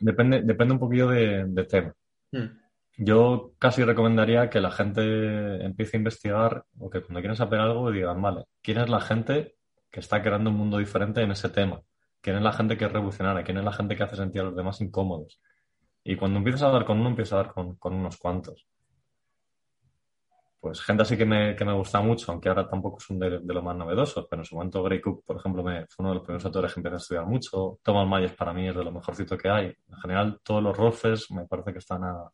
depende, depende un poquillo de, de tema. Hmm. Yo casi recomendaría que la gente empiece a investigar o que cuando quieran saber algo digan, vale, ¿quién es la gente que está creando un mundo diferente en ese tema? ¿Quién es la gente que es revolucionaria? ¿Quién es la gente que hace sentir a los demás incómodos? Y cuando empiezas a dar con uno, empiezas a con, con unos cuantos. Pues gente así que me, que me gusta mucho, aunque ahora tampoco son de, de los más novedosos, pero en su momento Gray Cook, por ejemplo, me, fue uno de los primeros autores que empecé a estudiar mucho. Thomas Myers para mí es de lo mejorcito que hay. En general, todos los Rolfes me parece que están a,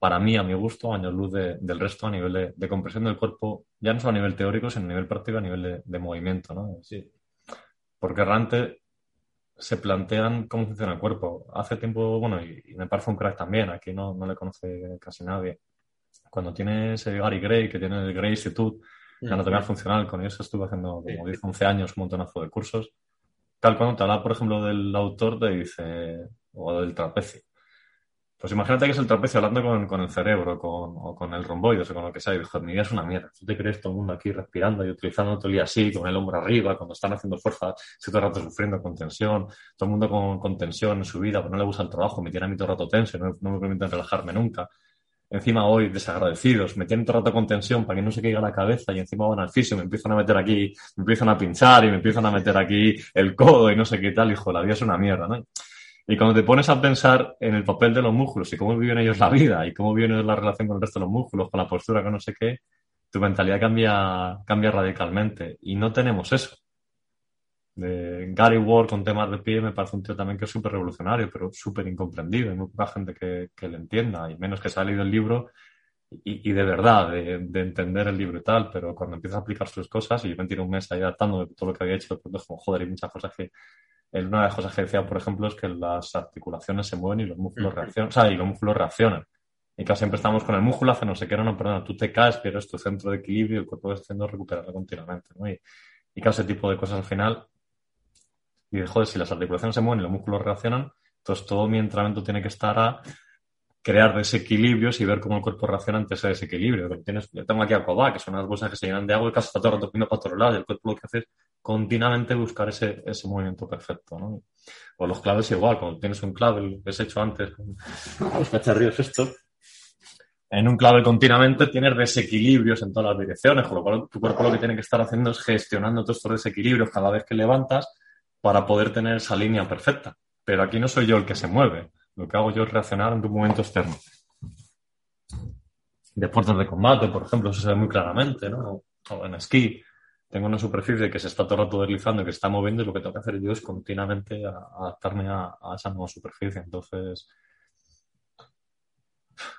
para mí, a mi gusto, años luz de, del resto a nivel de, de, compresión del cuerpo, ya no solo a nivel teórico, sino a nivel práctico, a nivel de, de movimiento, ¿no? Sí. Porque realmente se plantean cómo funciona el cuerpo. Hace tiempo, bueno, y, y me parece un crack también, aquí no, no, le conoce casi nadie. Cuando tienes el Gary Gray, que tiene el Gray Institute, la anatomía funcional, con ellos estuve haciendo como 10, 11 años un montonazo de cursos. Tal, cuando te habla, por ejemplo, del autor, te dice, o del trapecio. Pues imagínate que es el trapecio hablando con, con el cerebro con, o con el romboide o con lo que sea. Y dijo, mi vida es una mierda. ¿Tú te crees todo el mundo aquí respirando y utilizando todo el día así, con el hombro arriba, cuando están haciendo fuerza, estoy todo el rato sufriendo con tensión, todo el mundo con, con tensión en su vida, pues no le gusta el trabajo, me tiene a mí todo el rato tenso, no, no me permiten relajarme nunca. Encima hoy desagradecidos, me tienen todo el rato con tensión para que no se caiga la cabeza y encima van al fisio, me empiezan a meter aquí, me empiezan a pinchar y me empiezan a meter aquí el codo y no sé qué tal. Hijo, la vida es una mierda, ¿no? Y cuando te pones a pensar en el papel de los músculos y cómo viven ellos la vida y cómo viven la relación con el resto de los músculos, con la postura, con no sé qué, tu mentalidad cambia, cambia radicalmente. Y no tenemos eso. De Gary Ward con temas de pie me parece un tío también que es súper revolucionario, pero súper incomprendido. Hay muy poca gente que, que, le entienda, y menos que se ha leído el libro y, y de verdad, de, de, entender el libro y tal. Pero cuando empiezas a aplicar sus cosas, y yo me tiro un mes ahí adaptando de todo lo que había hecho, pues como, joder, hay muchas cosas que una de las cosas que decía, por ejemplo, es que las articulaciones se mueven y los músculos reaccionan, o sea, y los músculos reaccionan. Y casi siempre estamos con el músculo, hace no sé qué, no, no, perdona, tú te caes, pierdes tu centro de equilibrio y el cuerpo está haciendo recuperarlo continuamente, ¿no? Y, y claro, ese tipo de cosas al final, y joder, si las articulaciones se mueven y los músculos reaccionan, entonces todo mi entrenamiento tiene que estar a crear desequilibrios y ver cómo el cuerpo reacciona ante ese desequilibrio. Tienes, yo tengo aquí Aquabac, que son unas bolsas que se llenan de agua y casi está todo el para otro lado y el cuerpo lo que hace es continuamente buscar ese, ese movimiento perfecto. ¿no? O los claves igual, cuando tienes un clave, que has hecho antes los cacharrillos esto, en un clave continuamente tienes desequilibrios en todas las direcciones, con lo cual tu cuerpo lo que tiene que estar haciendo es gestionando todos estos desequilibrios cada vez que levantas para poder tener esa línea perfecta. Pero aquí no soy yo el que se mueve. Lo que hago yo es reaccionar ante un momento externo. Deportes de combate, por ejemplo, eso se ve muy claramente, ¿no? O en esquí, tengo una superficie que se está todo el rato deslizando y que está moviendo y lo que tengo que hacer yo es continuamente adaptarme a, esa nueva superficie. Entonces,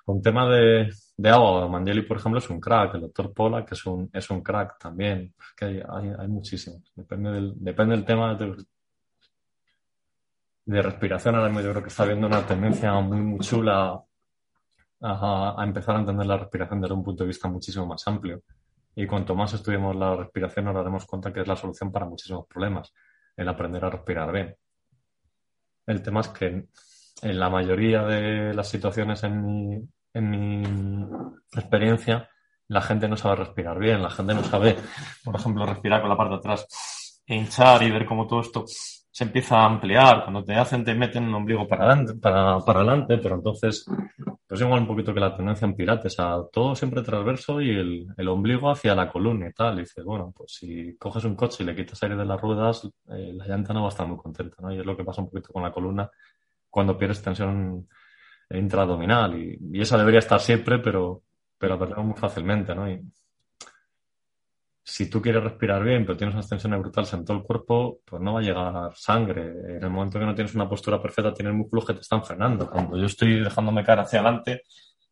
con tema de, de agua, Mangeli, por ejemplo, es un crack. El doctor Pola, que es un, es un crack también. que hay, hay, muchísimos. Depende del, depende del tema de, respiración. Ahora mismo yo creo que está habiendo una tendencia muy, muy chula a, a empezar a entender la respiración desde un punto de vista muchísimo más amplio. Y cuanto más estudiemos la respiración, nos daremos cuenta que es la solución para muchísimos problemas, el aprender a respirar bien. El tema es que en la mayoría de las situaciones en mi, en mi experiencia, la gente no sabe respirar bien, la gente no sabe, por ejemplo, respirar con la parte de atrás, hinchar y ver cómo todo esto se empieza a ampliar. Cuando te hacen, te meten un ombligo para adelante, para, adelante pero entonces, pues igual un poquito que la tendencia en pilates, a todo siempre transverso y el, el, ombligo hacia la columna y tal. Y dices, bueno, pues si coges un coche y le quitas aire de las ruedas, eh, la llanta no va a estar muy contenta, ¿no? Y es lo que pasa un poquito con la columna cuando pierdes tensión intradominal. Y, y esa debería estar siempre, pero, pero perdemos muy fácilmente, ¿no? Y, si tú quieres respirar bien, pero tienes unas tensiones brutales en todo el cuerpo, pues no va a llegar sangre. En el momento que no tienes una postura perfecta, tienes músculos que te están frenando. Cuando yo estoy dejándome caer hacia adelante,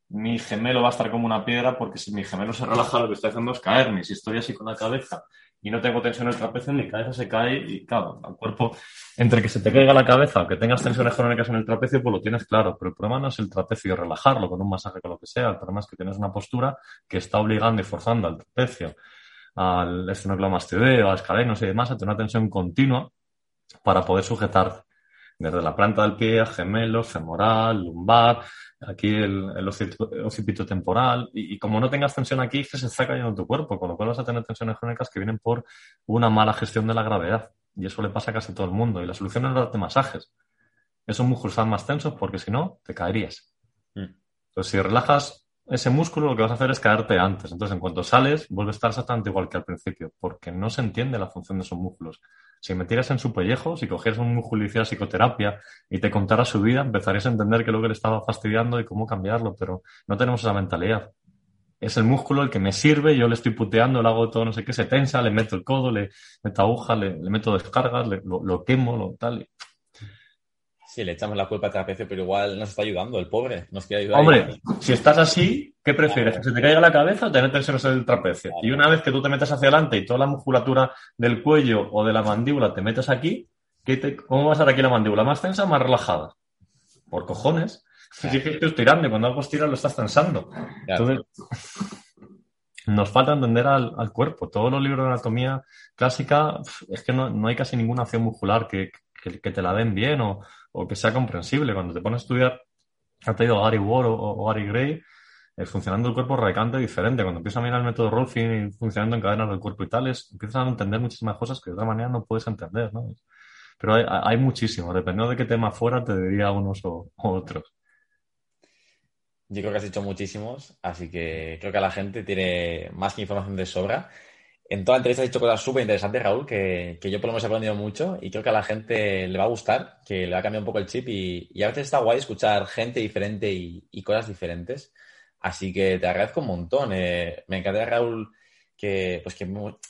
mi gemelo va a estar como una piedra porque si mi gemelo se relaja, lo que estoy haciendo es caerme. Si estoy así con la cabeza y no tengo tensión en el trapecio, mi cabeza se cae y, claro, el cuerpo, entre que se te caiga la cabeza o que tengas tensiones crónicas en el trapecio, pues lo tienes claro. Pero el problema no es el trapecio, relajarlo con un masaje, con lo que sea. El problema es que tienes una postura que está obligando y forzando al trapecio al esternocleidomastoideo, a escalenos y demás, a tener una tensión continua para poder sujetar desde la planta del pie a gemelos, femoral, lumbar, aquí el, el occipito temporal. Y, y, como no tengas tensión aquí, se está cayendo tu cuerpo, con lo cual vas a tener tensiones crónicas que vienen por una mala gestión de la gravedad. Y eso le pasa a casi todo el mundo. Y la solución es darte masajes. Esos músculos están más tensos porque si no, te caerías. Mm. Entonces, si relajas ese músculo lo que vas a hacer es caerte antes. Entonces, en cuanto sales, vuelve a estar exactamente igual que al principio, porque no se entiende la función de esos músculos. Si me tiras en su pellejo, si cogieras un músculo y hicieras psicoterapia y te contara su vida, empezarías a entender qué es lo que le estaba fastidiando y cómo cambiarlo, pero no tenemos esa mentalidad. Es el músculo el que me sirve, yo le estoy puteando, le hago todo no sé qué, se tensa, le meto el codo, le meto aguja, le, meto descargas, lo, lo, quemo, lo tal. Sí, le echamos la culpa al trapecio, pero igual nos está ayudando, el pobre. Nos quiere ayudar. Hombre, si estás así, ¿qué prefieres? ¿Que se te caiga la cabeza o tener tensiones en el trapecio? Y una vez que tú te metes hacia adelante y toda la musculatura del cuello o de la mandíbula te metes aquí, ¿cómo va a estar aquí la mandíbula? ¿Más tensa o más relajada? Por cojones. <laughs> Si es que estoy estirando y cuando algo estira lo estás tensando. Entonces, nos falta entender al, al, cuerpo. Todos los libros de anatomía clásica, es que no, no hay casi ninguna acción muscular que, que, que te la den bien o, o que sea comprensible. Cuando te pones a estudiar, ha tenido Gary Ward o, Gary Gray, eh, funcionando el cuerpo radicalmente diferente. Cuando empiezas a mirar el método Rolfing funcionando en cadenas del cuerpo y tales, empiezas a entender muchísimas cosas que de otra manera no puedes entender, ¿no? Pero hay, hay muchísimo, dependiendo de qué tema fuera, te diría unos o, otros. Yo creo que has dicho muchísimos, así que creo que la gente tiene más que información de sobra en toda la entrevista has dicho cosas súper interesantes, Raúl, que, que, yo por lo menos he aprendido mucho y creo que a la gente le va a gustar, que le va a cambiar un poco el chip y, y a veces está guay escuchar gente diferente y, y, cosas diferentes. Así que te agradezco un montón. Eh, me encantaría, Raúl, que, pues que,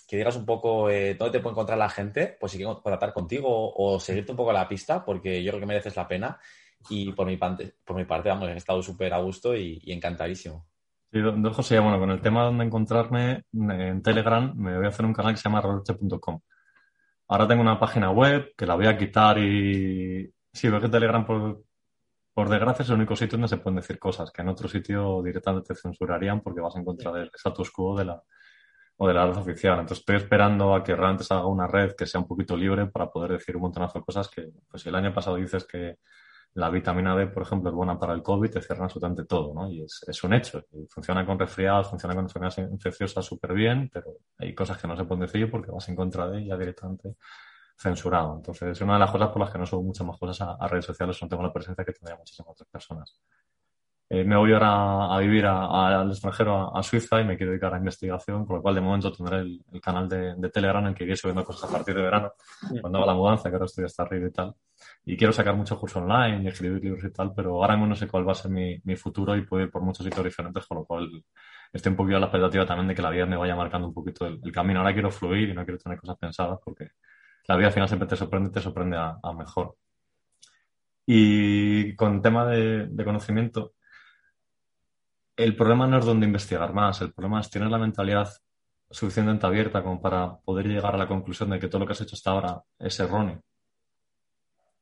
que digas un poco eh, dónde te puede encontrar la gente, pues si quieren contactar contigo o seguirte un poco la pista, porque yo creo que mereces la pena. Y por mi parte, por mi parte vamos, he estado súper a gusto y, y encantadísimo. Sí, don José, bueno, con el tema de donde encontrarme en Telegram, me voy a hacer un canal que se llama roleche.com. Ahora tengo una página web que la voy a quitar y sí, veo que Telegram por, por desgracia es el único sitio donde se pueden decir cosas, que en otro sitio directamente te censurarían porque vas en contra del status quo de la, o de la red oficial. Entonces estoy esperando a que realmente se haga una red que sea un poquito libre para poder decir un montonazo de cosas que, pues si el año pasado dices que la vitamina D, por ejemplo, es buena para el COVID, te cierran absolutamente todo, ¿no? Y es, es un hecho. Funciona con resfriados, funciona con enfermedades infecciosas súper bien, pero hay cosas que no se pueden decir porque vas en contra de ella directamente censurado. Entonces, es una de las cosas por las que no subo muchas más cosas a, redes sociales, no tengo la presencia que tendría muchísimas otras personas. Eh, me voy ahora a vivir al extranjero, a, Suiza, y me quiero dedicar a investigación, con lo cual de momento tendré el, canal de, Telegram en que iré subiendo cosas a partir de verano, cuando haga la mudanza, que ahora estoy hasta arriba y tal. Y quiero sacar muchos cursos online y escribir libros y tal, pero ahora mismo no sé cuál va a ser mi, futuro y puedo ir por muchos sitios diferentes, con lo cual estoy un poquito a la expectativa también de que la vida me vaya marcando un poquito el, camino. Ahora quiero fluir y no quiero tener cosas pensadas porque la vida al final siempre te sorprende, te sorprende a, mejor. Y con tema de conocimiento, el problema no es dónde investigar más, el problema es tener la mentalidad suficientemente abierta como para poder llegar a la conclusión de que todo lo que has hecho hasta ahora es erróneo.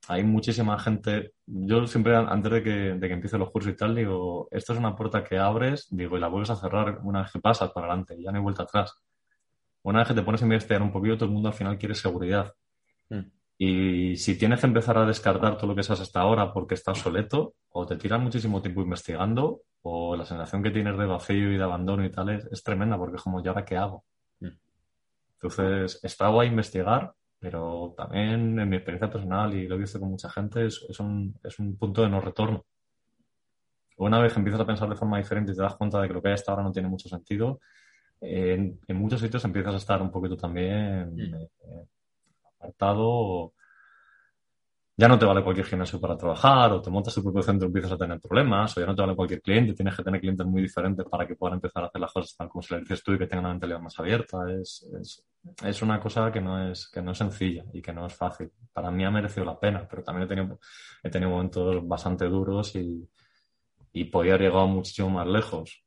Hay muchísima gente, yo siempre antes de que, empiece los cursos y tal, digo, esto es una puerta que abres, digo, y la vuelves a cerrar una vez que pasas para adelante, ya no hay vuelta atrás. Una vez que te pones a investigar un poquito, todo el mundo al final quiere seguridad. Mm. Y si tienes que empezar a descartar todo lo que sabes hasta ahora porque está obsoleto, o te tiras muchísimo tiempo investigando, o la sensación que tienes de vacío y de abandono y tal es, tremenda, porque es como, ¿y ahora qué hago? Mm. Entonces, está a investigar, pero también en mi experiencia personal, y lo he visto con mucha gente, es, un, es un punto de no retorno. Una vez que empiezas a pensar de forma diferente y te das cuenta de que lo que hay hasta ahora no tiene mucho sentido, en, muchos sitios empiezas a estar un poquito también mm. eh, apartado ya no te vale cualquier gimnasio para trabajar, o te montas tu propio centro y empiezas a tener problemas, o ya no te vale cualquier cliente, tienes que tener clientes muy diferentes para que puedan empezar a hacer las cosas tal como se le dices tú y que tengan una mentalidad más abierta. Es, es, una cosa que no, es, que no es sencilla y que no es fácil. Para mí ha merecido la pena, pero también he tenido, he tenido momentos bastante duros y, y podía haber llegado muchísimo más lejos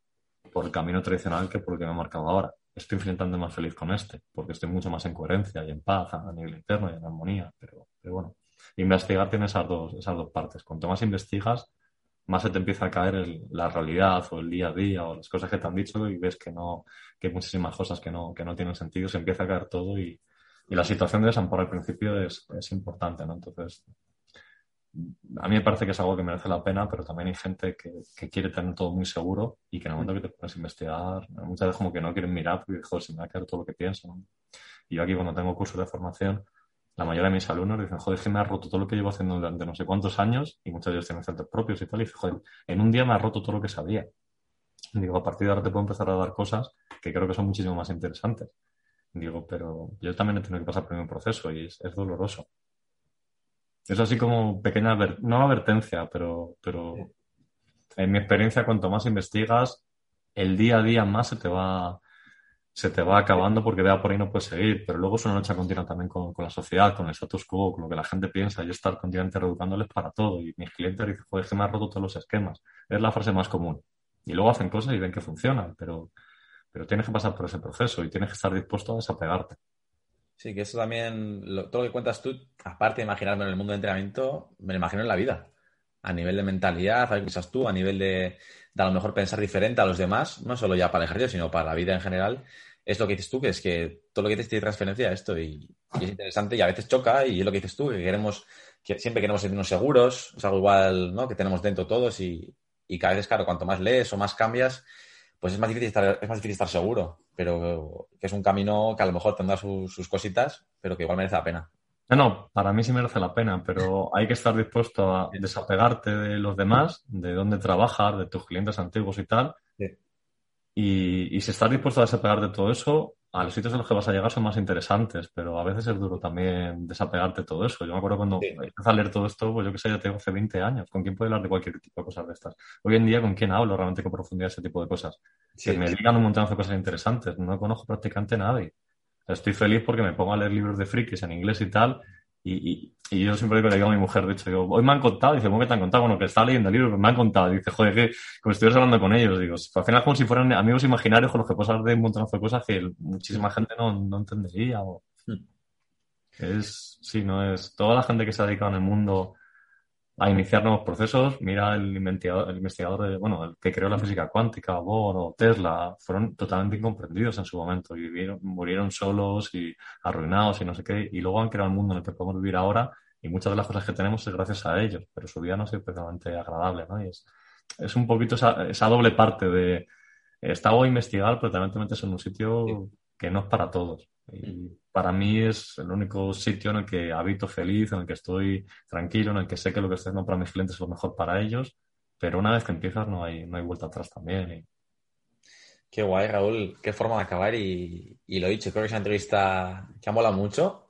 por el camino tradicional que por el que me he marcado ahora estoy infinitamente más feliz con este, porque estoy mucho más en coherencia y en paz a, nivel interno y en armonía. Pero, bueno, investigar tiene esas dos, esas dos partes. Cuanto más investigas, más se te empieza a caer la realidad o el día a día o las cosas que te han dicho y ves que no, que hay muchísimas cosas que no, que no tienen sentido, se empieza a caer todo y, y la situación de desamparo al principio es, es importante, ¿no? Entonces, a mí me parece que es algo que merece la pena, pero también hay gente que, quiere tener todo muy seguro y que en el momento que te pones a investigar, muchas veces como que no quieren mirar porque, joder, se me va a caer todo lo que pienso. Y yo aquí cuando tengo cursos de formación, la mayoría de mis alumnos dicen, joder, es que me ha roto todo lo que llevo haciendo durante no sé cuántos años y muchos de ellos tienen centros propios y tal. Y dicen, joder, en un día me ha roto todo lo que sabía. digo, a partir de ahora te puedo empezar a dar cosas que creo que son muchísimo más interesantes. Digo, pero yo también he tenido que pasar por un proceso y es doloroso. Es así como pequeña, no advertencia, pero, pero en mi experiencia, cuanto más investigas, el día a día más se te va, se te va acabando porque vea por ahí no puedes seguir, pero luego es una lucha continua también con, la sociedad, con el status quo, con lo que la gente piensa, y estar continuamente reeducándoles para todo. Y mis clientes dicen, joder, es que me ha roto todos los esquemas. Es la frase más común. Y luego hacen cosas y ven que funcionan, pero, pero tienes que pasar por ese proceso y tienes que estar dispuesto a desapegarte. Sí, que eso también, todo lo que cuentas tú, aparte de imaginarme en el mundo de entrenamiento, me lo imagino en la vida. A nivel de mentalidad, a tú, a nivel de, a lo mejor pensar diferente a los demás, no solo ya para el ejercicio, sino para la vida en general, es lo que dices tú, que es que todo lo que dices tiene transferencia a esto y, es interesante y a veces choca y es lo que dices tú, que queremos, que siempre queremos sentirnos seguros, es algo igual, ¿no? Que tenemos dentro todos y, y cada vez, claro, cuanto más lees o más cambias, pues es más difícil estar, es más difícil estar seguro, pero que es un camino que a lo mejor tendrá sus, cositas, pero que igual merece la pena. No, no, para mí sí merece la pena, pero hay que estar dispuesto a desapegarte de los demás, de dónde trabajar, de tus clientes antiguos y tal. Y, y si estás dispuesto a desapegarte de todo eso, a los sitios a los que vas a llegar son más interesantes, pero a veces es duro también desapegarte de todo eso. Yo me acuerdo cuando empecé a leer todo esto, pues yo que sé, ya tengo hace 20 años. ¿Con quién puedo hablar de cualquier tipo de cosas de estas? Hoy en día, ¿con quién hablo realmente con profundidad ese tipo de cosas? que me digan un montón de cosas interesantes. No conozco prácticamente a nadie. Estoy feliz porque me pongo a leer libros de frikis en inglés y tal, y, y, yo siempre le digo a mi mujer, de hecho, digo, hoy me han contado, dice, ¿cómo que te han contado? Bueno, que estaba leyendo el libro, me han contado. dice, joder, que como estuvieras hablando con ellos. Digo, al final como si fueran amigos imaginarios con los que puedes hablar de un montón de cosas que muchísima gente no, no entendería. O... Hmm. Es, sí, no es. Toda la gente que se ha dedicado en el mundo a iniciar nuevos procesos. Mira el investigador, el investigador de, bueno, el que creó la física cuántica, Bohr o Tesla, fueron totalmente incomprendidos en su momento y vivieron, murieron solos y arruinados y no sé qué, y luego han creado el mundo en el que podemos vivir ahora y muchas de las cosas que tenemos es gracias a ellos, pero su vida no es especialmente agradable, ¿no? Y es, es un poquito esa, esa doble parte de está a investigar, pero también te metes en un sitio que no es para todos. Y para mí es el único sitio en el que habito feliz, en el que estoy tranquilo, en el que sé que lo que estoy haciendo para mis clientes es lo mejor para ellos pero una vez que empiezas no hay, no hay vuelta atrás también. Qué guay, Raúl, qué forma de acabar y, lo he dicho, creo que es una entrevista que ha molado mucho,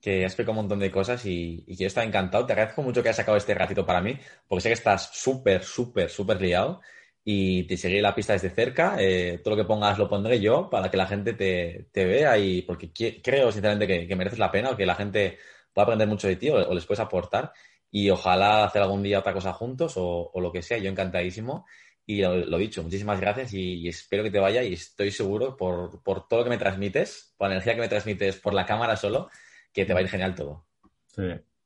que has explicado un montón de cosas y, y que yo estaba encantado. Te agradezco mucho que hayas sacado este ratito para mí, porque sé que estás súper, súper, súper liado y te seguiré la pista desde cerca. Eh, todo lo que pongas lo pondré yo para que la gente te, vea y porque creo sinceramente que, mereces la pena o que la gente pueda aprender mucho de ti o, les puedes aportar y ojalá hacer algún día otra cosa juntos o, lo que sea. Yo encantadísimo. Y lo, dicho, muchísimas gracias y, espero que te vaya y estoy seguro por, por todo lo que me transmites, por la energía que me transmites por la cámara solo, que te va a ir genial todo. Sí.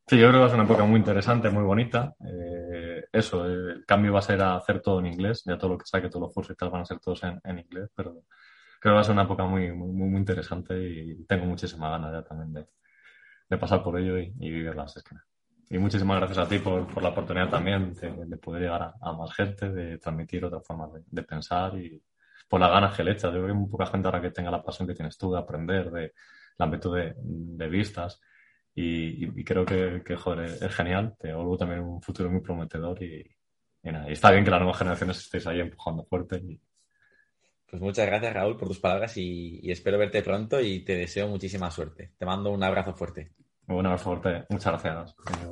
Sí, yo creo que va a ser una época muy interesante, muy bonita. Eh, eso, el cambio va a ser a hacer todo en inglés. Ya todo lo que saque, todos los cursos y tal van a ser todos en, inglés, pero creo que va a ser una época muy, muy, muy interesante y tengo muchísima ganas ya también de, pasar por ello y, y vivir las esquinas. Y muchísimas gracias a ti por, la oportunidad también de, poder llegar a, más gente, de transmitir otras formas de, pensar y por las ganas que le echas. Yo creo que hay muy poca gente ahora que tenga la pasión que tienes tú de aprender, de la amplitud de vistas y, creo que, joder, es genial. Te vuelvo también un futuro muy prometedor y, está bien que las nuevas generaciones estéis ahí empujando fuerte. Pues muchas gracias, Raúl, por tus palabras y, espero verte pronto y te deseo muchísima suerte. Te mando un abrazo fuerte. Un abrazo fuerte. Muchas gracias.